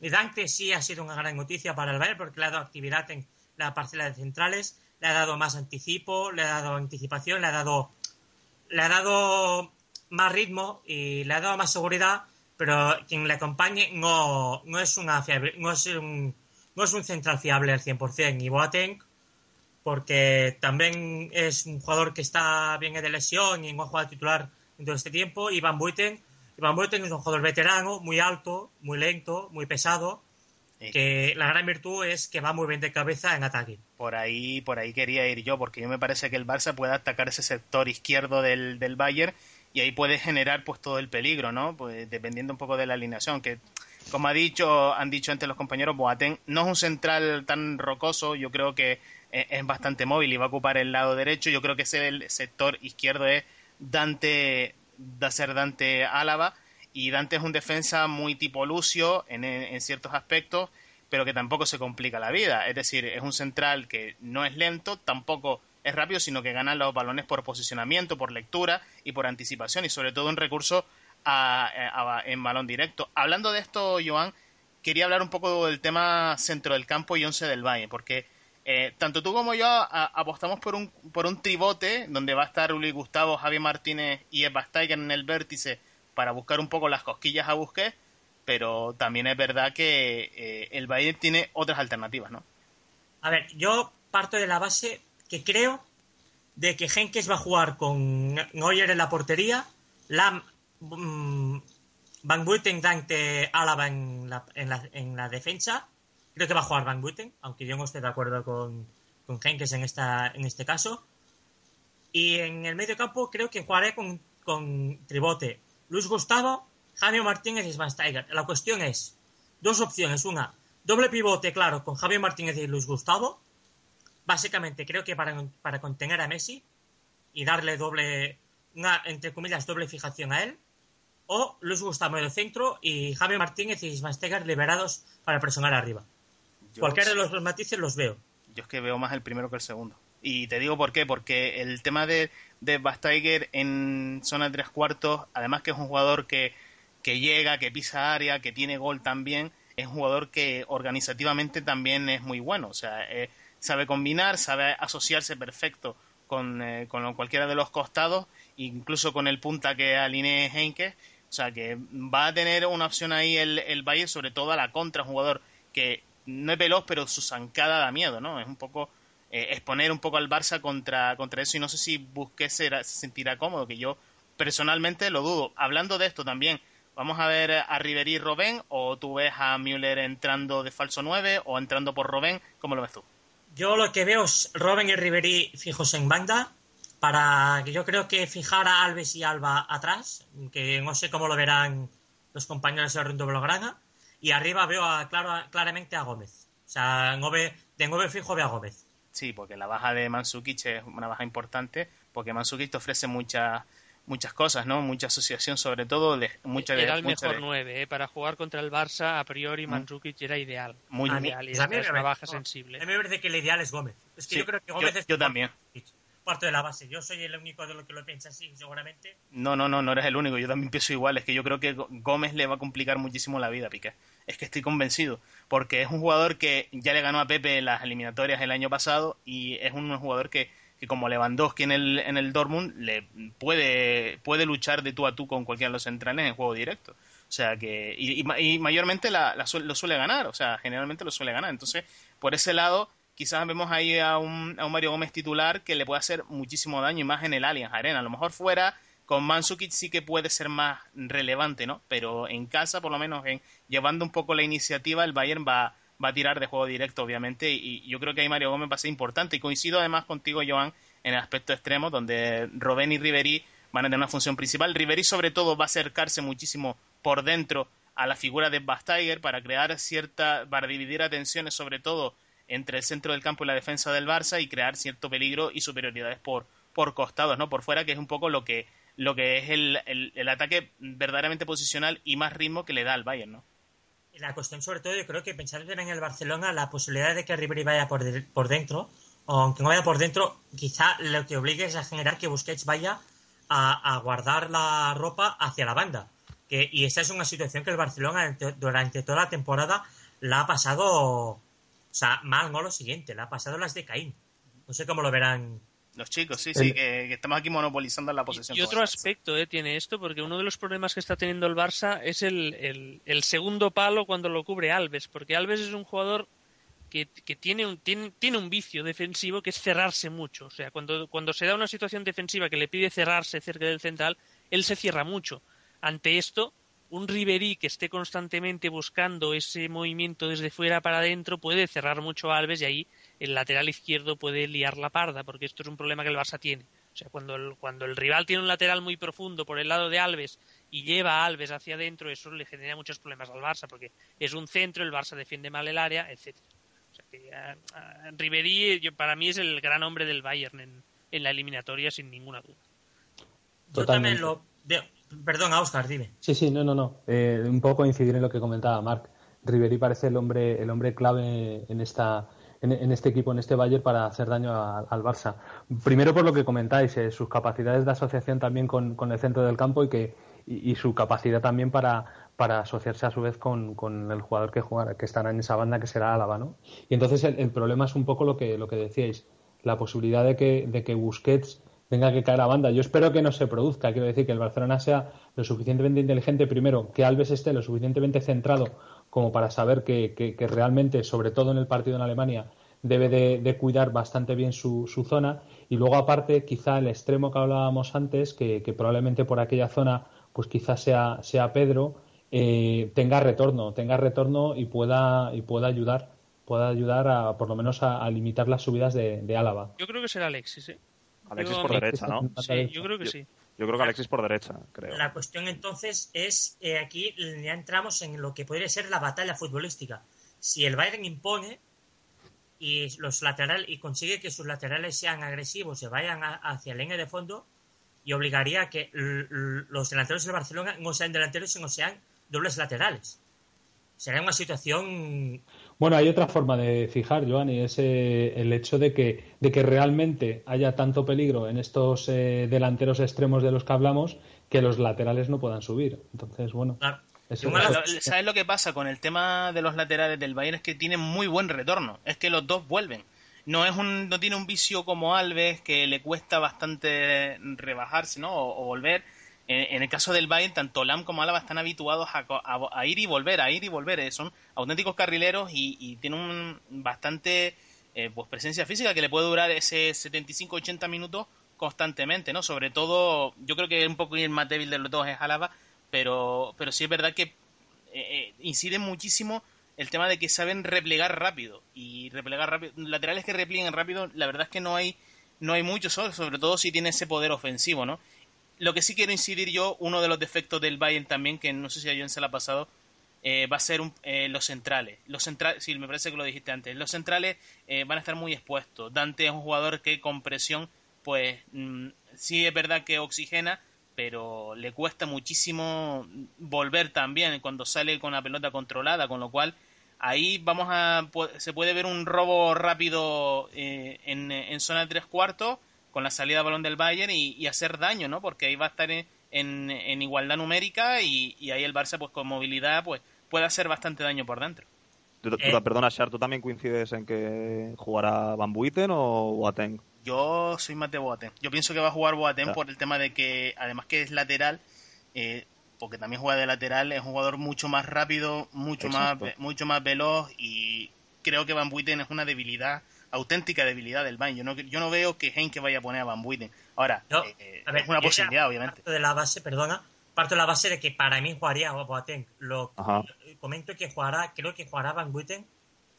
Dante sí ha sido una gran noticia para el Bayern porque le ha dado actividad en la parcela de centrales, le ha dado más anticipo, le ha dado anticipación, le ha dado, le ha dado más ritmo y le ha dado más seguridad, pero quien le acompañe no, no es una fiable, no es un, no es un central fiable al 100%. Y Boateng, porque también es un jugador que está bien de lesión y no ha jugado titular todo este tiempo. Y Van Buiten, Van Buiten es un jugador veterano, muy alto, muy lento, muy pesado. Que la gran virtud es que va muy bien de cabeza en ataque. Por ahí, por ahí quería ir yo, porque yo me parece que el Barça puede atacar ese sector izquierdo del, del Bayern y ahí puede generar pues todo el peligro, ¿no? Pues dependiendo un poco de la alineación, que como ha dicho, han dicho antes los compañeros, Boateng no es un central tan rocoso, yo creo que es bastante móvil y va a ocupar el lado derecho, yo creo que ese el sector izquierdo es Dante, da ser Dante Álava, y Dante es un defensa muy tipo Lucio en, ciertos aspectos, pero que tampoco se complica la vida, es decir, es un central que no es lento, tampoco es rápido, sino que gana los balones por posicionamiento, por lectura y por anticipación, y sobre todo un recurso en balón directo. Hablando de esto, Joan, quería hablar un poco del tema centro del campo y once del Valle, porque eh, tanto tú como yo apostamos por un, por un tribote donde va a estar Uli Gustavo, Javier Martínez y Eva Steiger en el vértice para buscar un poco las cosquillas a Busquets, pero también es verdad que eh, el Bayern tiene otras alternativas, ¿no? A ver, yo parto de la base que creo de que Henkes va a jugar con Neuer en la portería, Lam Mm, Van Buiten, Dante, Álava en la, en, la, en la defensa. Creo que va a jugar Van Buiten, aunque yo no esté de acuerdo con, con Henkes en, esta, en este caso. Y en el medio campo creo que jugaré con, con Tribote, Luis Gustavo, Javier Martínez y Svan Steiger. La cuestión es, dos opciones. Una, doble pivote, claro, con Javier Martínez y Luis Gustavo. Básicamente creo que para, para contener a Messi y darle doble, una, entre comillas, doble fijación a él o Luis Gustavo el centro y Javier Martínez y Svansteger liberados para presionar arriba. Cualquiera de los dos matices los veo. Yo es que veo más el primero que el segundo. Y te digo por qué, porque el tema de, de Basteiger en zona de tres cuartos, además que es un jugador que, que llega, que pisa área, que tiene gol también, es un jugador que organizativamente también es muy bueno. O sea, eh, sabe combinar, sabe asociarse perfecto con, eh, con cualquiera de los costados, incluso con el punta que alinee Heinke o sea que va a tener una opción ahí el, el Bayern, sobre todo a la contra, un jugador que no es veloz, pero su zancada da miedo, ¿no? Es un poco eh, exponer un poco al Barça contra, contra eso y no sé si Busquets se, sentirá cómodo, que yo personalmente lo dudo. Hablando de esto también, ¿vamos a ver a Ribery y Robén o tú ves a Müller entrando de falso 9 o entrando por Robén? ¿Cómo lo ves tú? Yo lo que veo es Robén y Ribery fijos en banda para que yo creo que fijar a Alves y Alba atrás, que no sé cómo lo verán los compañeros de Rendo Blograna, y arriba veo a, claro, claramente a Gómez. O sea, de nueve fijo veo a Gómez. Sí, porque la baja de Mansukic es una baja importante, porque Mansukic te ofrece muchas muchas cosas, ¿no? Mucha asociación, sobre todo. De, mucha era el mejor nueve, ¿eh? Para jugar contra el Barça, a priori. Mansukic era ideal. Muy ideal. Y es una baja sensible. A mí me parece que el ideal es Gómez. Es que yo creo que Gómez yo, es yo también parte de la base. Yo soy el único de lo que lo piensa así, seguramente. No, no, no, no eres el único. Yo también pienso igual. Es que yo creo que Gómez le va a complicar muchísimo la vida, Piqué. Es que estoy convencido. Porque es un jugador que ya le ganó a Pepe las eliminatorias el año pasado y es un jugador que, que como Lewandowski en el, en el Dortmund, le puede, puede luchar de tú a tú con cualquiera de los centrales en juego directo. O sea que, y, y, mayormente la, lo suele ganar, o sea, generalmente lo suele ganar. Entonces, por ese lado, quizás vemos ahí a un, a un Mario Gómez titular que le puede hacer muchísimo daño y más en el Allianz Arena. A lo mejor fuera con Mansukic sí que puede ser más relevante, ¿no? Pero en casa, por lo menos, en, llevando un poco la iniciativa, el Bayern va, va a tirar de juego directo, obviamente, y, yo creo que ahí Mario Gómez va a ser importante. Y coincido además contigo, Joan, en el aspecto extremo, donde Robben y Ribery van a tener una función principal. Ribery, sobre todo, va a acercarse muchísimo por dentro a la figura de Basteiger para crear cierta, para dividir atenciones, sobre todo entre el centro del campo y la defensa del Barça y crear cierto peligro y superioridades por, por costados, ¿no? Por fuera, que es un poco lo que, lo que es el, el, ataque verdaderamente posicional y más ritmo que le da al Bayern, ¿no? La cuestión, sobre todo, yo creo que pensar en el Barcelona la posibilidad de que Ribery vaya por, por dentro, o aunque no vaya por dentro, quizá lo que obligue es a generar que Busquets vaya a, a guardar la ropa hacia la banda. Que, y esa es una situación que el Barcelona durante toda la temporada la ha pasado O sea, mal no lo siguiente, le ha pasado las de Caín. No sé cómo lo verán los chicos, sí, sí, que, estamos aquí monopolizando la posesión. Y, otro aspecto eh, tiene esto, porque uno de los problemas que está teniendo el Barça es el, el, segundo palo cuando lo cubre Alves, porque Alves es un jugador que, que tiene, un, tiene, tiene, un vicio defensivo que es cerrarse mucho. O sea, cuando, cuando se da una situación defensiva que le pide cerrarse cerca del central, él se cierra mucho. Ante esto, un Ribery que esté constantemente buscando ese movimiento desde fuera para adentro puede cerrar mucho a Alves y ahí el lateral izquierdo puede liar la parda, porque esto es un problema que el Barça tiene. O sea, cuando el, cuando el rival tiene un lateral muy profundo por el lado de Alves y lleva a Alves hacia adentro, eso le genera muchos problemas al Barça, porque es un centro, el Barça defiende mal el área, etcétera. O sea que Ribery para mí es el gran hombre del Bayern en, en la eliminatoria, sin ninguna duda. Yo también lo... Perdón, Oscar, dime. Sí, sí, no, no, no. Eh, un poco incidir en lo que comentaba Marc. Ribery parece el hombre, el hombre clave en esta en, este equipo, en este Bayern, para hacer daño al Barça. Primero por lo que comentáis, eh, sus capacidades de asociación también con, el centro del campo y que y, su capacidad también para, para asociarse a su vez con, el jugador que juega, que estará en esa banda que será Álava, ¿no? Y entonces el, problema es un poco lo que, lo que decíais, la posibilidad de que, de que Busquets tenga que caer a banda. Yo espero que no se produzca, quiero decir que el Barcelona sea lo suficientemente inteligente primero, que Alves esté lo suficientemente centrado como para saber que, realmente, sobre todo en el partido en Alemania, debe de, cuidar bastante bien su, zona. Y luego, aparte, quizá el extremo que hablábamos antes, que, probablemente por aquella zona, pues quizás sea, sea Pedro, eh, tenga retorno, tenga retorno y pueda, y pueda ayudar pueda ayudar a, por lo menos a, limitar las subidas de, Álava. Yo creo que será Alexis, ¿eh? Alexis por derecha, ¿no? Sí, yo creo que sí. Yo creo que Alexis por derecha, creo. La cuestión entonces es, eh, aquí ya entramos en lo que podría ser la batalla futbolística. Si el Bayern impone y los laterales y consigue que sus laterales sean agresivos, se vayan hacia la línea de fondo y obligaría a que los delanteros del Barcelona no sean delanteros, sino sean dobles laterales. Sería una situación bueno, hay otra forma de fijar, Joan, y es eh, el hecho de que, de que realmente haya tanto peligro en estos eh, delanteros extremos de los que hablamos que los laterales no puedan subir. Entonces, bueno. ¿Sabes lo que pasa con el tema de los laterales del Bayern? Es que tienen muy buen retorno. Es que los dos vuelven. No, es un, no tiene un vicio como Alves que le cuesta bastante rebajarse ¿no? o volver en, el caso del Bayern, tanto Lam como Álava están habituados a, ir y volver, a ir y volver. Eh, son auténticos carrileros y, tienen un, bastante eh, pues presencia física que le puede durar ese 75-80 minutos constantemente, ¿no? Sobre todo, yo creo que un poco el más débil de los dos es Álava, pero, pero sí es verdad que eh, incide muchísimo el tema de que saben replegar rápido y replegar rápido. Laterales que replieguen rápido, la verdad es que no hay no hay muchos, sobre todo si tiene ese poder ofensivo, ¿no? Lo que sí quiero incidir yo, uno de los defectos del Bayern también, que no sé si a John se la ha pasado, eh, va a ser eh, los centrales. Los centrales, sí, me parece que lo dijiste antes. Los centrales eh, van a estar muy expuestos. Dante es un jugador que con presión, pues mm, sí es verdad que oxigena, pero le cuesta muchísimo volver también cuando sale con la pelota controlada, con lo cual ahí vamos a se puede ver un robo rápido en, en zona de tres cuartos con la salida de balón del Bayern y, hacer daño, ¿no? Porque ahí va a estar en, en, igualdad numérica y, ahí el Barça, pues con movilidad, pues puede hacer bastante daño por dentro. Eh. Perdona, Shar, ¿tú también coincides en que jugará Van Buiten o Boateng? Yo soy más de Boateng. Yo pienso que va a jugar Boateng por el tema de que, además que es lateral, eh, porque también juega de lateral, es un jugador mucho más rápido, mucho más mucho más veloz y creo que Van Buiten es una debilidad auténtica debilidad del Bayern. Yo no, yo no veo que Henke vaya a poner a Van Buiten. Ahora, eh, es una posibilidad, obviamente. de la base, perdona, parto de la base de que para mí jugaría Boateng. Lo, comento que jugará, creo que jugará Van Buiten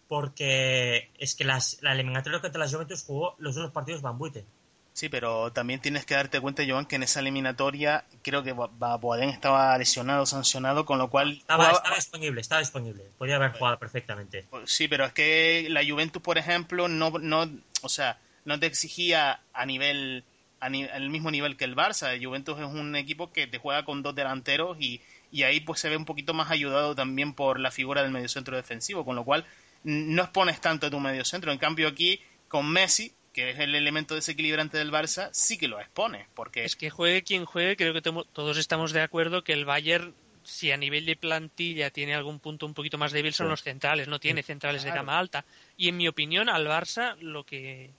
porque es que las, la eliminatoria contra las Juventus jugó los dos partidos Van Buiten. Sí, pero también tienes que darte cuenta, Joan, que en esa eliminatoria creo que Boadén estaba lesionado, sancionado, con lo cual... Estaba, disponible, estaba disponible. Podía haber jugado perfectamente. Pues sí, pero es que la Juventus, por ejemplo, no, no o sea, no te exigía a nivel al mismo nivel que el Barça. El Juventus es un equipo que te juega con dos delanteros y, y ahí pues se ve un poquito más ayudado también por la figura del mediocentro defensivo, con lo cual no expones tanto a tu mediocentro. En cambio aquí, con Messi, que es el elemento desequilibrante del Barça, sí que lo expone. Porque... Es que juegue quien juegue, creo que todos estamos de acuerdo que el Bayern si a nivel de plantilla tiene algún punto un poquito más débil son los centrales, no tiene centrales de gama alta. Y en mi opinión, al Barça lo que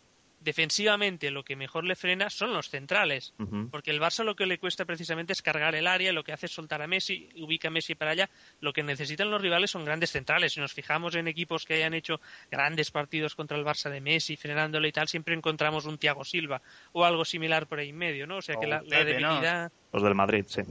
defensivamente lo que mejor le frena son los centrales, porque el Barça lo que le cuesta precisamente es cargar el área, lo que hace es soltar a Messi, ubica a Messi para allá, lo que necesitan los rivales son grandes centrales. Si nos fijamos en equipos que hayan hecho grandes partidos contra el Barça de Messi, frenándole y tal, siempre encontramos un Thiago Silva o algo similar por ahí en medio, ¿no? O sea que la, debilidad... Los del Madrid, sí.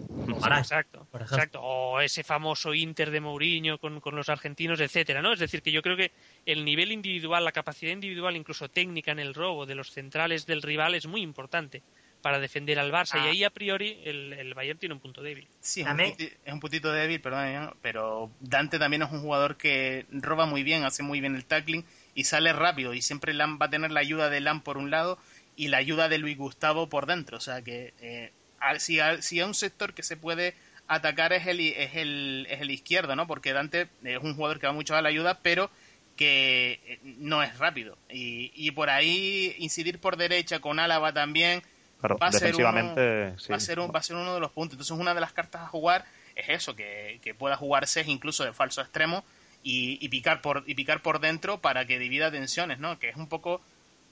Exacto, exacto. O ese famoso Inter de Mourinho con, con los argentinos, etcétera, ¿no? Es decir, que yo creo que el nivel individual, la capacidad individual, incluso técnica en el robo de los centrales del rival es muy importante para defender al Barça. Y ah. ahí a priori el, el, Bayern tiene un punto débil. Sí, es un, es un puntito débil, perdón, pero Dante también es un jugador que roba muy bien, hace muy bien el tackling y sale rápido. Y siempre Lam va a tener la ayuda de Lam por un lado y la ayuda de Luis Gustavo por dentro. O sea que eh, si, si hay un sector que se puede atacar es el, es el, es el izquierdo, ¿no? Porque Dante es un jugador que va mucho a la ayuda, pero que eh, no es rápido. Y, y por ahí incidir por derecha con Álava también va, a ser uno, va, a ser un, va a ser uno de los puntos. Entonces una de las cartas a jugar es eso, que, que pueda jugarse incluso de falso extremo y, y, picar por, y picar por dentro para que divida tensiones, ¿no? Que es un poco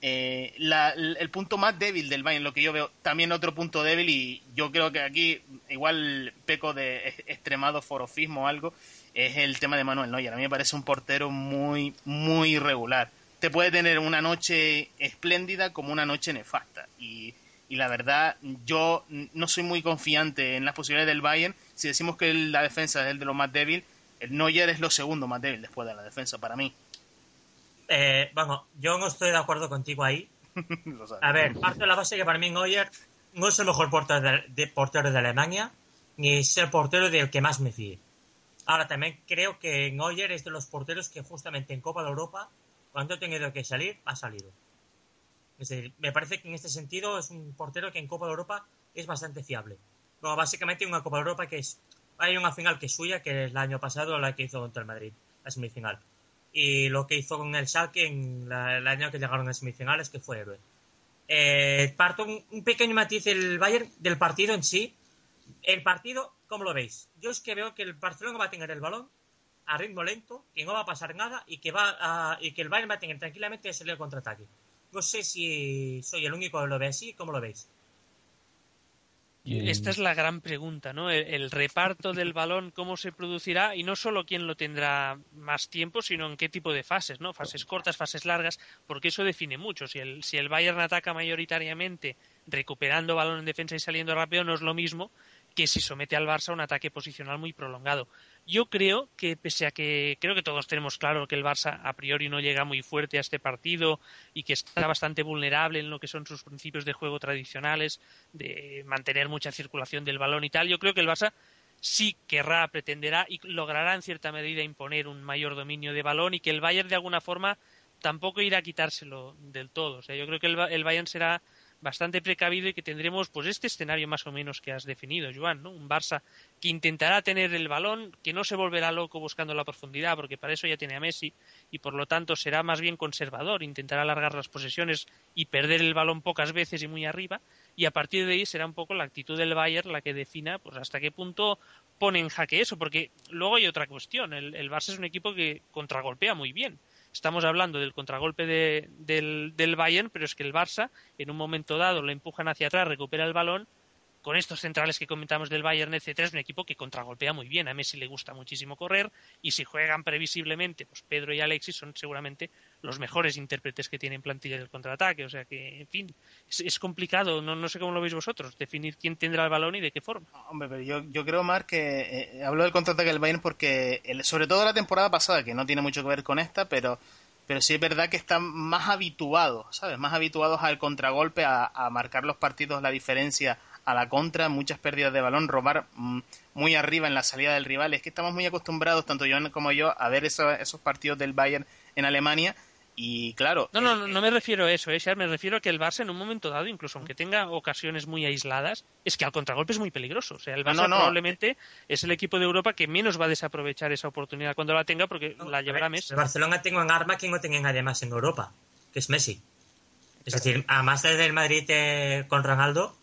eh, la, el punto más débil del Bayern, lo que yo veo. También otro punto débil y yo creo que aquí igual peco de extremado forofismo o algo es el tema de Manuel Neuer. A mí me parece un portero muy, muy irregular. Te puede tener una noche espléndida como una noche nefasta. Y, la verdad, yo no soy muy confiante en las posibilidades del Bayern. Si decimos que la defensa es el de lo más débil, el Neuer es lo segundo más débil después de la defensa para mí. Eh, vamos, yo no estoy de acuerdo contigo ahí. A ver, parte de la base que para mí Neuer no es el mejor portero de, portero de Alemania, ni es el portero del que más me fíe. Ahora, también creo que Neuer es de los porteros que justamente en Copa de Europa, cuando ha tenido que salir, ha salido. Es decir, me parece que en este sentido es un portero que en Copa de Europa es bastante fiable. Bueno, básicamente una Copa de Europa que es... Hay una final que es suya, que es el año pasado la que hizo contra el Madrid, la semifinal. Y lo que hizo con el Schalke en el año que llegaron a semifinales, que fue héroe. Eh, parto un, pequeño matiz del Bayern, del partido en sí. El partido ¿Cómo lo veis? Yo es que veo que el Barcelona va a tener el balón a ritmo lento, que no va a pasar nada y que va a, y que el Bayern va a tener tranquilamente al contraataque. No sé si soy el único que lo ve así, ¿cómo lo veis? Esta es la gran pregunta, ¿no? El, reparto del balón, cómo se producirá y no solo quién lo tendrá más tiempo, sino en qué tipo de fases, ¿no? Fases cortas, fases largas, porque eso define mucho. Si el, si el Bayern ataca mayoritariamente recuperando balón en defensa y saliendo rápido, no es lo mismo que si somete al Barça a un ataque posicional muy prolongado. Yo creo que, pese a que creo que todos tenemos claro que el Barça a priori no llega muy fuerte a este partido y que está bastante vulnerable en lo que son sus principios de juego tradicionales, de mantener mucha circulación del balón y tal, yo creo que el Barça sí querrá, pretenderá y logrará en cierta medida imponer un mayor dominio de balón y que el Bayern de alguna forma tampoco irá a quitárselo del todo. O sea, yo creo que el Bayern será bastante precavido y que tendremos pues este escenario más o menos que has definido, Joan, ¿no? Un Barça que intentará tener el balón, que no se volverá loco buscando la profundidad, porque para eso ya tiene a Messi y por lo tanto será más bien conservador, intentará alargar las posesiones y perder el balón pocas veces y muy arriba, y a partir de ahí será un poco la actitud del Bayern la que defina pues hasta qué punto pone en jaque eso, porque luego hay otra cuestión, el, el Barça es un equipo que contragolpea muy bien Estamos hablando del contragolpe del, del Bayern, pero es que el Barça, en un momento dado, lo empujan hacia atrás, recupera el balón con estos centrales que comentamos del Bayern, etc., es un equipo que contragolpea muy bien. A Messi le gusta muchísimo correr y si juegan previsiblemente, pues Pedro y Alexis son seguramente los mejores intérpretes que tienen plantilla del contraataque. O sea que, en fin, es, complicado. No, no, sé cómo lo veis vosotros, definir quién tendrá el balón y de qué forma. Hombre, pero yo, yo creo, más que eh, hablo del contraataque del Bayern porque, sobre todo la temporada pasada, que no tiene mucho que ver con esta, pero pero sí es verdad que están más habituados, ¿sabes? Más habituados al contragolpe, a, a marcar los partidos la diferencia a la contra, muchas pérdidas de balón, robar mm, muy arriba en la salida del rival. Es que estamos muy acostumbrados, tanto Joan como yo, a ver esos partidos del Bayern en Alemania. Y claro. No, no, no, no me refiero a eso, ¿eh? me refiero a que el Barça en un momento dado, incluso aunque tenga ocasiones muy aisladas, es que al contragolpe es muy peligroso. O sea, el Barça probablemente es el equipo de Europa que menos va a desaprovechar esa oportunidad cuando la tenga porque la llevará Messi. El Barcelona tengo en arma que no tengan además en Europa, que es Messi. Es decir, además del Madrid eh, con Ronaldo,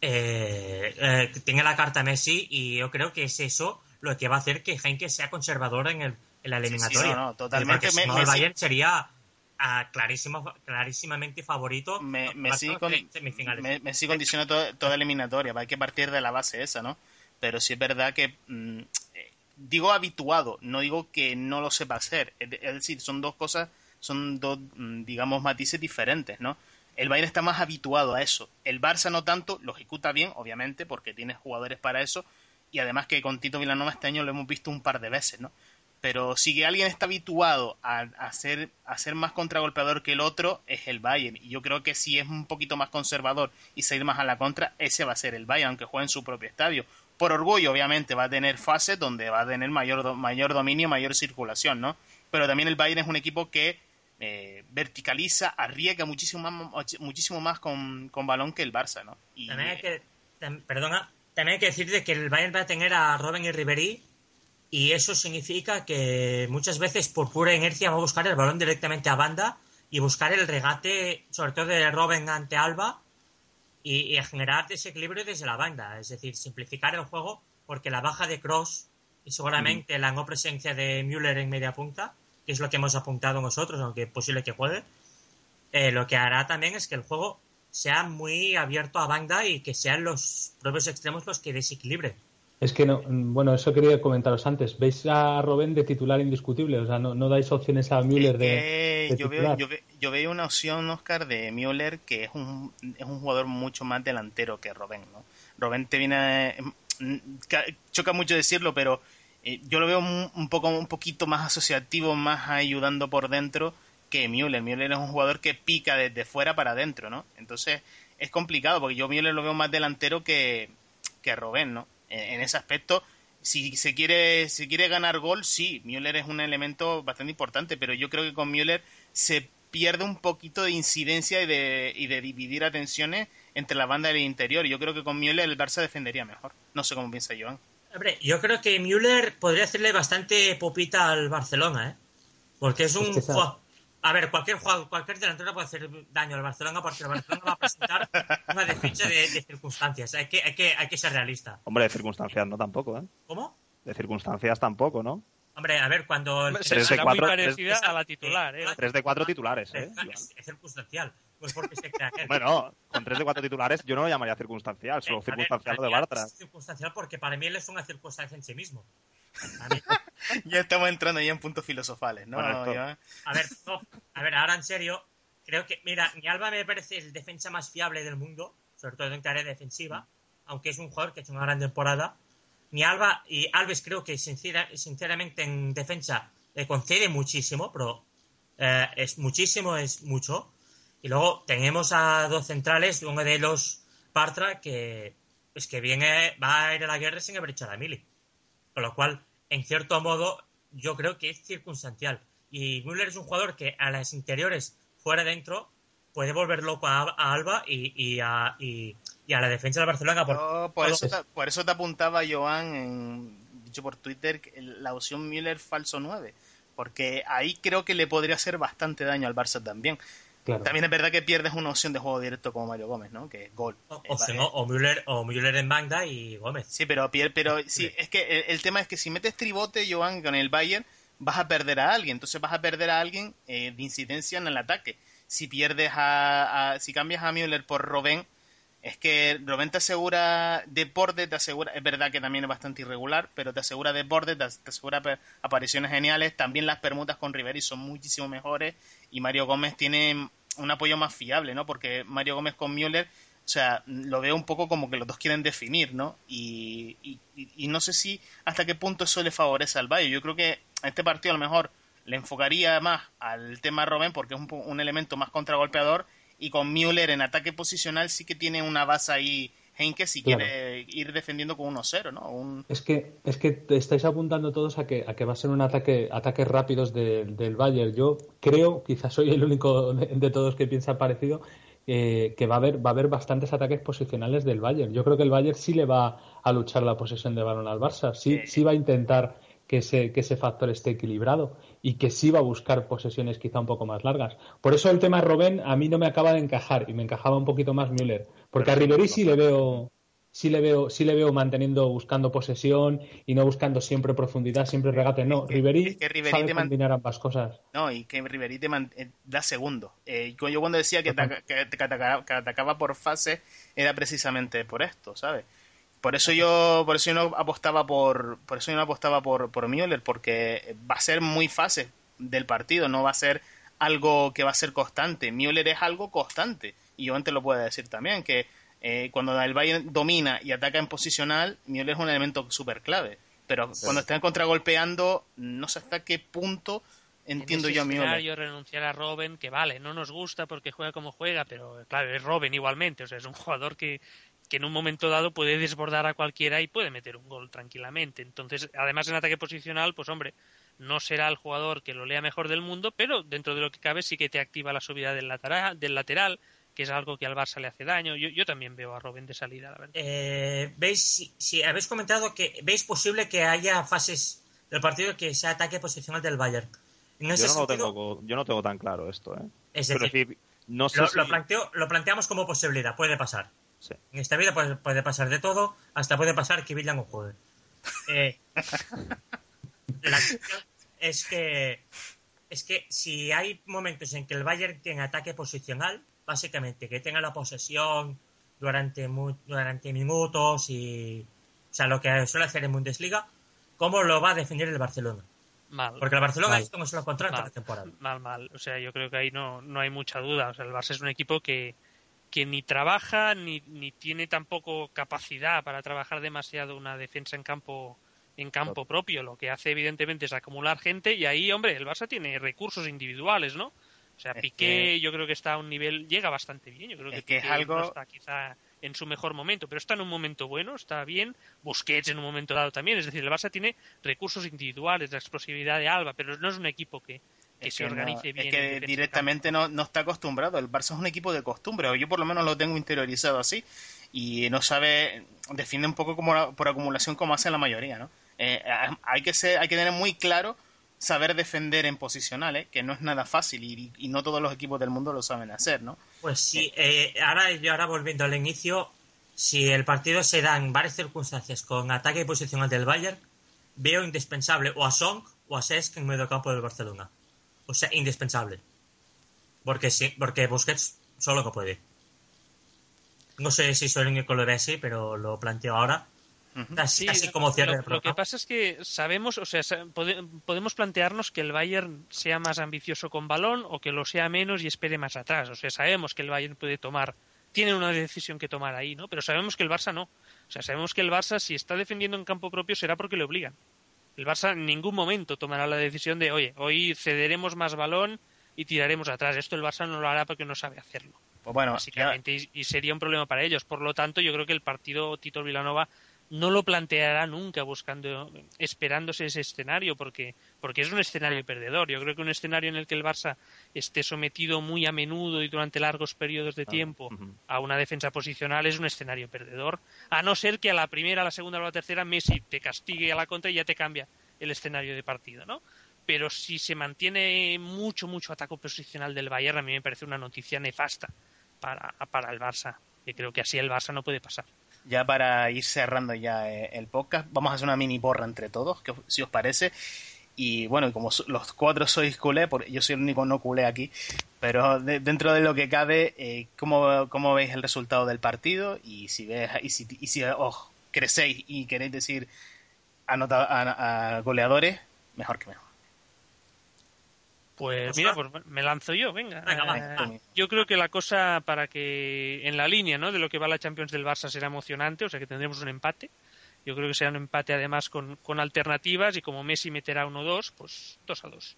eh, eh, tiene la carta Messi y yo creo que es eso lo que va a hacer que Heinke sea conservador en, el, en la Sí, sí, eliminatoria. no, no, totalmente. Porque si Me- no, me- el Bayern sería ah, clarísimo, clarísimamente favorito. me, para me, las sigue con- semifinales. me- me sigue condicionando todo- toda eliminatoria. Hay que partir de la base esa, ¿no? Pero sí es verdad que mm, eh, digo habituado, no digo que no lo sepa hacer. Es decir, son dos cosas, son dos, mm, digamos, matices diferentes, ¿no? El Bayern está más habituado a eso. El Barça no tanto, lo ejecuta bien, obviamente, porque tiene jugadores para eso. Y además que con Tito Vilanova este año lo hemos visto un par de veces, ¿no? Pero si que alguien está habituado a, a ser, más contragolpeador que el otro, es el Bayern. Y yo creo que si es un poquito más conservador y salir más a la contra, ese va a ser el Bayern, aunque juegue en su propio estadio. Por orgullo, obviamente, va a tener fases donde va a tener mayor, mayor dominio, mayor circulación, ¿no? Pero también el Bayern es un equipo que eh, verticaliza, arriesga muchísimo más, muchísimo más con, con balón que el Barça, ¿no? Y, También hay que, tam- perdona, también hay que decirte que el Bayern va a tener a Robben y Ribery y eso significa que muchas veces por pura inercia va a buscar el balón directamente a banda y buscar el regate, sobre todo de Robben ante Alba y, y generar desequilibrio desde la banda, es decir, simplificar el juego porque la baja de Cross y seguramente la no presencia de Müller en media punta, que es lo que hemos apuntado nosotros, aunque es posible que juegue, eh, lo que hará también es que el juego sea muy abierto a banda y que sean los propios extremos los que desequilibren. Es que no, bueno, eso quería comentaros antes. ¿Veis a Robben de titular indiscutible? O sea, no, no dais opciones a Müller Es de, que de yo, veo, titular. yo, ve- yo veo una opción, Oscar, de Müller que es un, es un jugador mucho más delantero que Robben, ¿no? Robben te viene... mm, ca- Choca mucho decirlo, pero eh, yo lo veo un, poco un poquito más asociativo, más ayudando por dentro que Müller. Müller es un jugador que pica desde fuera para adentro, ¿no? Entonces es complicado porque yo Müller lo veo más delantero que, que ¿no? En, ese aspecto, si se quiere, si quiere ganar gol, sí, Müller es un elemento bastante importante, pero yo creo que con Müller se pierde un poquito de incidencia y de, y de dividir atenciones entre la banda y el interior. Yo creo que con Müller el Barça defendería mejor. No sé cómo piensa Joan. Hombre, yo creo que Müller podría hacerle bastante popita al Barcelona, ¿eh? Porque es un Es que esa- jugador... A ver, cualquier jugador, cualquier delantero puede hacer daño al Barcelona porque el Barcelona va a presentar una defensa de, de circunstancias. Hay que, hay, que, hay que ser realista. Hombre, de circunstancias no tampoco, ¿eh? ¿Cómo? De circunstancias tampoco, ¿no? Hombre, a ver, cuando... el- Se- Tres de Será cuatro, muy tres- parecida a la titular, ¿eh? Tres de cuatro titulares, ¿eh? es, es circunstancial. Pues porque se crea que... Bueno, con tres de cuatro titulares yo no lo llamaría circunstancial, solo Eh, ver, circunstancial lo de Bartra. Es circunstancial porque para mí él es una circunstancia en sí mismo. Mí- Ya estamos entrando ya en puntos filosofales, ¿no? Bueno, esto- a ver, no, a ver, ahora en serio, creo que, mira, mi Alba me parece el defensa más fiable del mundo, sobre todo en tarea defensiva, aunque es un jugador que ha hecho una gran temporada. Mi Alba y Alves creo que sincera- sinceramente en defensa le concede muchísimo, pero eh, es muchísimo, es mucho. Y luego tenemos a dos centrales, uno de ellos Partra, que es que viene, va a ir a la guerra sin haber hecho la mili. Con lo cual, en cierto modo, yo creo que es circunstancial. Y Müller es un jugador que a las interiores, fuera dentro, puede volver loco a, a Alba y, y a, y- y a la defensa del Barcelona. Por, Oh, por, eso te, por eso te apuntaba Joan, en- dicho por Twitter, la opción Müller falso 9. Porque ahí creo que le podría hacer bastante daño al Barça también. Claro. También es verdad que pierdes una opción de juego directo como Mario Gómez, ¿no? Que es gol. o, Eh, o si vale. no, o Müller, o Müller en banda y Gómez. Sí, pero, pier- pero sí, es que el, el tema es que si metes tribote, Joan, con el Bayern, vas a perder a alguien. Entonces vas a perder a alguien eh, de incidencia en el ataque. Si pierdes a, a- si cambias a Müller por Robben, es que Robben te asegura de borde, te asegura, es verdad que también es bastante irregular, pero te asegura de borde, te, te asegura apariciones geniales. También las permutas con Riveri son muchísimo mejores y Mario Gómez tiene un apoyo más fiable, ¿no? Porque Mario Gómez con Müller o sea, lo veo un poco como que los dos quieren definir, ¿no? Y, y, y- no sé si hasta qué punto eso le favorece al Bayern. Yo creo que este partido a lo mejor le enfocaría más al tema Robben porque es un, un elemento más contragolpeador y con Müller en ataque posicional sí que tiene una base ahí Henke si Claro. quiere ir defendiendo con 1-0, ¿no? Un, Es que, es que te estáis apuntando todos a que, a que va a ser un ataque, ataques rápidos de- del Bayern. Yo creo, quizás soy el único de, de todos que piensa parecido, eh, que va a haber, va a haber bastantes ataques posicionales del Bayern. Yo creo que el Bayern sí le va a luchar la posesión de balón al Barça, sí, Sí. sí va a intentar que ese, que ese factor esté equilibrado y que sí va a buscar posesiones quizá un poco más largas. Por eso el tema Robben a mí no me acaba de encajar y me encajaba un poquito más Müller, porque a Ribery sí le veo sí le veo sí le veo manteniendo buscando posesión y no buscando siempre profundidad, siempre regate. No, Ribery, sabe combinar ambas cosas. No, y que Ribery te eh, da segundo. Eh, yo cuando decía que, que, atacaba, por fase era precisamente por esto, ¿sabes? Por eso yo, por eso yo no apostaba por, por eso yo no apostaba por, por Müller, porque va a ser muy fase del partido, no va a ser algo que va a ser constante. Müller es algo constante. Y yo antes lo puedo decir también, que eh, cuando el Bayern domina y ataca en posicional, Müller es un elemento súper clave. Pero cuando está contragolpeando, no sé hasta qué punto entiendo yo a Müller. renunciar a Robben, que vale, no nos gusta porque juega como juega, pero claro, es Robben igualmente. O sea, es un jugador que, que en un momento dado puede desbordar a cualquiera y puede meter un gol tranquilamente. Entonces, además en ataque posicional, pues hombre, no será el jugador que lo lea mejor del mundo, pero dentro de lo que cabe sí que te activa la subida del lateral, del lateral que es algo que al Barça le hace daño. Yo, yo también veo a Robin de salida, la verdad. Eh, ¿Veis, si, habéis comentado que veis posible que haya fases del partido que sea ataque posicional del Bayern? yo, no tengo, yo no tengo tan claro esto, ¿eh? Es decir, no sé lo, planteo, lo planteamos como posibilidad, puede pasar. En esta vida puede, pasar de todo, hasta puede pasar que Villan o juegue. Eh, la cuestión es que es que si hay momentos en que el Bayern tiene ataque posicional, básicamente que tenga la posesión durante, durante minutos y o sea, lo que suele hacer en Bundesliga, ¿cómo lo va a definir el Barcelona? Mal. Porque el Barcelona es como se lo contrata la temporada. Mal, mal. O sea, yo creo que ahí no, no hay mucha duda. O sea, el Barça es un equipo que, que ni trabaja ni, ni tiene tampoco capacidad para trabajar demasiado una defensa en campo en campo propio. Lo que hace evidentemente es acumular gente y ahí, hombre, el Barça tiene recursos individuales, ¿no? O sea, Piqué yo creo que está a un nivel, llega bastante bien. Yo creo que, es algo... está quizá en su mejor momento, pero está en un momento bueno, está bien. Busquets en un momento dado también. Es decir, el Barça tiene recursos individuales, la explosividad de Alba, pero no es un equipo que, que se organice bien. Es que directamente no, no, está acostumbrado. El Barça es un equipo de costumbre, o yo por lo menos lo tengo interiorizado así, y no sabe, defiende un poco como por acumulación como hace la mayoría, ¿no? Eh, hay, que ser, hay que tener muy claro saber defender en posicionales, que no es nada fácil y, no todos los equipos del mundo lo saben hacer, ¿no? Pues sí, eh, ahora yo ahora volviendo al inicio, si el partido se da en varias circunstancias con ataque y posicional del Bayern, veo indispensable o a Song o a Sesc en medio campo del Barcelona. O sea, indispensable. Porque sí, porque Busquets solo que puede. No sé si soy el único que lo ve así, pero lo planteo ahora. Casi, como cierre lo, que pasa es que sabemos, o sea, podemos plantearnos que el Bayern sea más ambicioso con balón o que lo sea menos y espere más atrás. O sea, sabemos que el Bayern puede tomar, tiene una decisión que tomar ahí, ¿no? Pero sabemos que el Barça no. O sea, sabemos que el Barça, si está defendiendo en campo propio, será porque le obligan. El Barça en ningún momento tomará la decisión de, oye, hoy cederemos más balón y tiraremos atrás. Esto el Barça no lo hará porque no sabe hacerlo. Pues bueno, básicamente, y, sería un problema para ellos. Por lo tanto, yo creo que el partido Tito Vilanova no lo planteará nunca buscando, esperándose ese escenario, porque, porque es un escenario perdedor. Yo creo que un escenario en el que el Barça esté sometido muy a menudo y durante largos periodos de tiempo a una defensa posicional es un escenario perdedor, a no ser que a la primera, a la segunda o a la tercera Messi te castigue a la contra y ya te cambia el escenario de partido, ¿no? Pero si se mantiene mucho, mucho ataque posicional del Bayern, a mí me parece una noticia nefasta para, para el Barça, que creo que así el Barça no puede pasar ya para ir cerrando ya eh, el podcast, vamos a hacer una mini borra entre todos, que, si os parece. Y bueno, como los cuatro sois culé, porque yo soy el único no culé aquí, pero dentro de lo que cabe, eh, ¿cómo, veis el resultado del partido? Y si, ves, y si, y si os crecéis y queréis decir anota, a goleadores, mejor que mejor. Pues mira, pues me lanzo yo, venga. Eh, yo creo que la cosa para que en la línea ¿no? de lo que va la Champions del Barça será emocionante, o sea que tendremos un empate. Yo creo que será un empate además con, con alternativas y como Messi meterá 1-2, pues 2-2.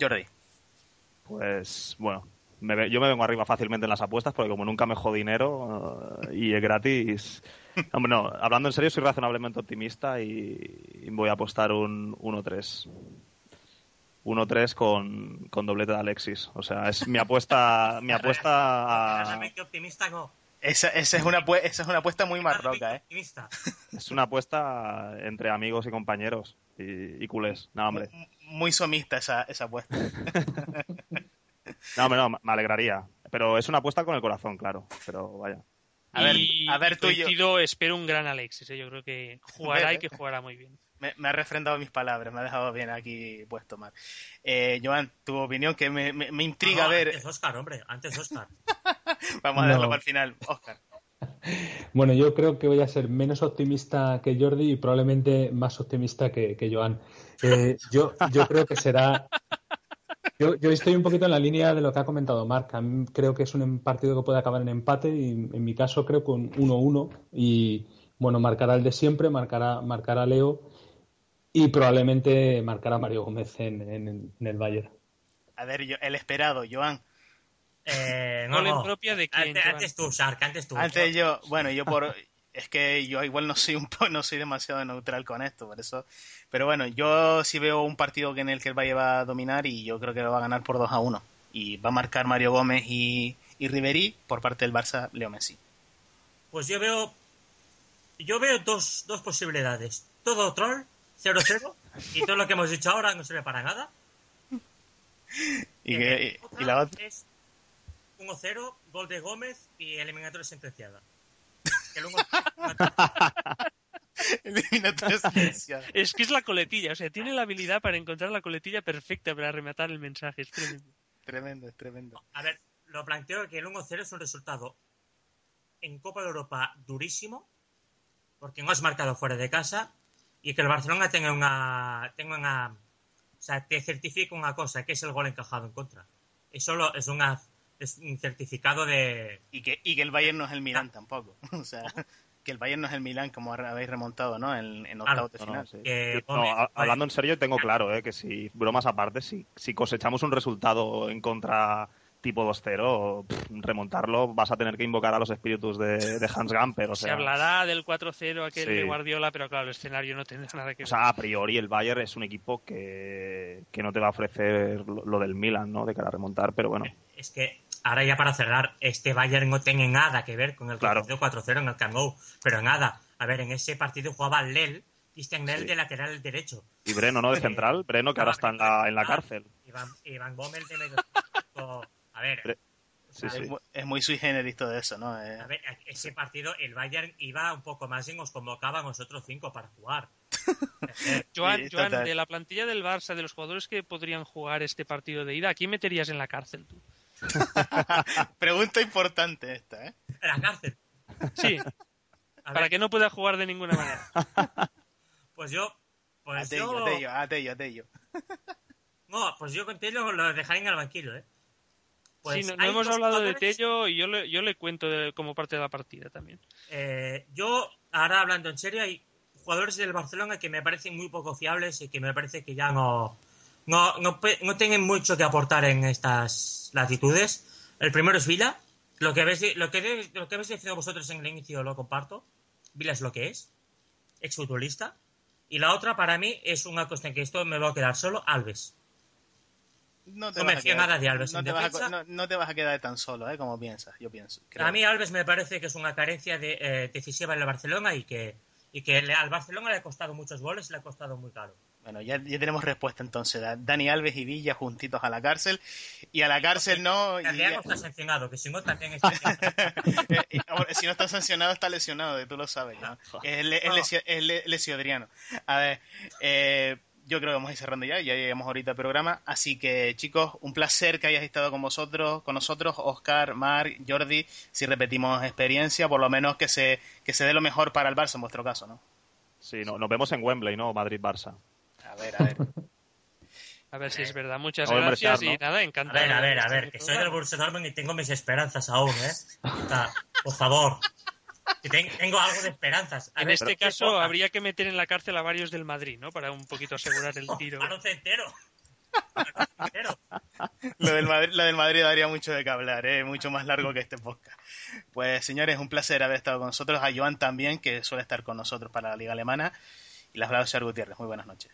Jordi. Pues bueno, yo me vengo arriba fácilmente en las apuestas porque como nunca me jodo dinero eh, y es gratis... Hombre, no, hablando en serio soy razonablemente optimista y, voy a apostar un 1-3. 1-3 con, con doblete de Alexis. O sea, es mi apuesta. mi apuesta optimista no. Esa, esa, es una, esa es una apuesta muy marroca, ¿eh? Es una apuesta entre amigos y compañeros y, y culés. No, hombre. Muy, muy somista esa, esa apuesta. no, hombre, no, me alegraría. Pero es una apuesta con el corazón, claro. Pero vaya. A ver, y, a ver tú yo... espero un gran Alexis. ¿eh? Yo creo que jugará y que jugará muy bien. Me, me, ha refrendado mis palabras, me ha dejado bien aquí puesto mal. Eh, Joan, tu opinión que me, me, me intriga no, ver. Antes Oscar, hombre, antes Oscar. Vamos a dejarlo para el final, Oscar. Bueno, yo creo que voy a ser menos optimista que Jordi y probablemente más optimista que, que Joan. Eh, yo, yo creo que será yo, yo, estoy un poquito en la línea de lo que ha comentado Marc. Creo que es un partido que puede acabar en empate y en mi caso creo con 1-1 y bueno, marcará el de siempre, marcará, marcará Leo y probablemente marcará Mario Gómez en, en, en el Bayern. A ver, yo, el esperado, Joan. Eh, no, no. propia de quién, antes, antes tú, Shark, antes tú. Antes yo, bueno, yo por es que yo igual no soy un no soy demasiado neutral con esto, por eso. Pero bueno, yo sí veo un partido en el que el Valle va a dominar y yo creo que lo va a ganar por 2 a 1. Y va a marcar Mario Gómez y, y Riverí por parte del Barça, Leo Messi. Pues yo veo yo veo dos, dos posibilidades. Todo troll, 0-0, y todo lo que hemos dicho ahora no sirve para nada. ¿Y, que, y, y la otra? Es 1-0, gol de Gómez y eliminatoria sentenciada. es que es la coletilla, o sea, tiene la habilidad para encontrar la coletilla perfecta para rematar el mensaje. Es tremendo. Tremendo, es tremendo. A ver, lo planteo que el 1-0 es un resultado en Copa de Europa durísimo, porque no has marcado fuera de casa y que el Barcelona tenga una. Tenga una o sea, te certifica una cosa, que es el gol encajado en contra. Es solo es una es un certificado de... Y que, y que el Bayern no es el Milan tampoco. O sea, que el Bayern no es el Milan como habéis remontado, ¿no? En, en octavos de final. No, sí. eh, hablando en serio, tengo claro, ¿eh? Que si, bromas aparte, si, si cosechamos un resultado en contra tipo 2-0, remontarlo, vas a tener que invocar a los espíritus de, de Hans Gamper. O sea, Se hablará del 4-0 aquel sí. de Guardiola, pero claro, el escenario no tendrá nada que ver. O sea, a priori el Bayern es un equipo que, que no te va a ofrecer lo, lo del Milan, ¿no? De cara a remontar, pero bueno. Es que ahora ya para cerrar, este Bayern no tiene nada que ver con el claro. partido 4-0 en el Camp Nou, pero nada. A ver, en ese partido jugaba Lel, Christian Lel Sí. de lateral derecho. Y Breno, ¿no? De central. Breno, que ahora está en la, en la cárcel. Iván, Iván Bommel de medio. A ver, Sí, sí. Es, mu- es muy sui generis todo eso, ¿no? Eh, a ver, ese partido el Bayern iba un poco más y nos convocaba a nosotros cinco para jugar. Joan, Sí, Joan, de la plantilla del Barça, de los jugadores que podrían jugar este partido de ida, ¿a quién meterías en la cárcel tú? Pregunta importante esta, ¿eh? En la cárcel. Sí, A para ver, que no pueda jugar de ninguna manera. pues yo. Pues Atello, yo. Atello, Atello, Atello. No, pues yo con Tello lo dejaría en el banquillo, ¿eh? Pues sí, no, hemos hablado de Tello y yo le, yo le cuento de- como parte de la partida también. Eh, yo, ahora hablando en serio, hay jugadores del Barcelona que me parecen muy poco fiables y que me parece que ya no, no, no, no tienen mucho que aportar en estas latitudes. El primero es Vila. Lo que habéis, lo que, lo que habéis definido vosotros en el inicio lo comparto. Vila es lo que es. Exfutbolista. Y la otra, para mí, es una cuestión que esto me va a quedar solo, Alves. No, No me vas a quedar- de Alves No te, vas a, defensa. no, no te vas a quedar tan solo, ¿eh? Como piensas, yo pienso. creo. A mí Alves me parece que es una carencia de, eh, decisiva en el Barcelona y que, y que le- al Barcelona le ha costado muchos goles y le ha costado muy caro. Bueno, ya, ya tenemos respuesta entonces. Da- Dani Alves y Villa juntitos a la cárcel. Y a la cárcel no. Y, También está sancionado, que si no también está Eh, si no está sancionado, está lesionado, tú lo sabes. ¿no? Es, le- es, lesio- es le- lesiodriano. A ver, eh, yo creo que vamos a ir cerrando ya, ya llegamos ahorita al programa. Así que, chicos, un placer que hayas estado con vosotros, con nosotros, Oscar, Mar, Jordi. Si repetimos experiencia, por lo menos que se, que se dé lo mejor para el Barça en vuestro caso, ¿no? Sí, no, nos vemos en Wembley, ¿no? Madrid-Barça. A ver, a ver. A ver si es verdad. Muchas gracias y nada, A encantado. ver, a ver, a ver, que soy del. Borussia Dortmund y tengo mis esperanzas aún, ¿eh? Por favor. Que ten- tengo algo de esperanzas. A En ver, este ¿qué caso habría que meter en la cárcel a varios del Madrid, ¿no? Para un poquito asegurar el tiro. Balón entero. Lo del, Madrid, lo del Madrid daría mucho de qué hablar, ¿eh? mucho más largo que este podcast. Pues señores, un placer haber estado con nosotros. A Joan también, que suele estar con nosotros para la Liga Alemana. Y las hablado Ser Gutiérrez. Muy buenas noches.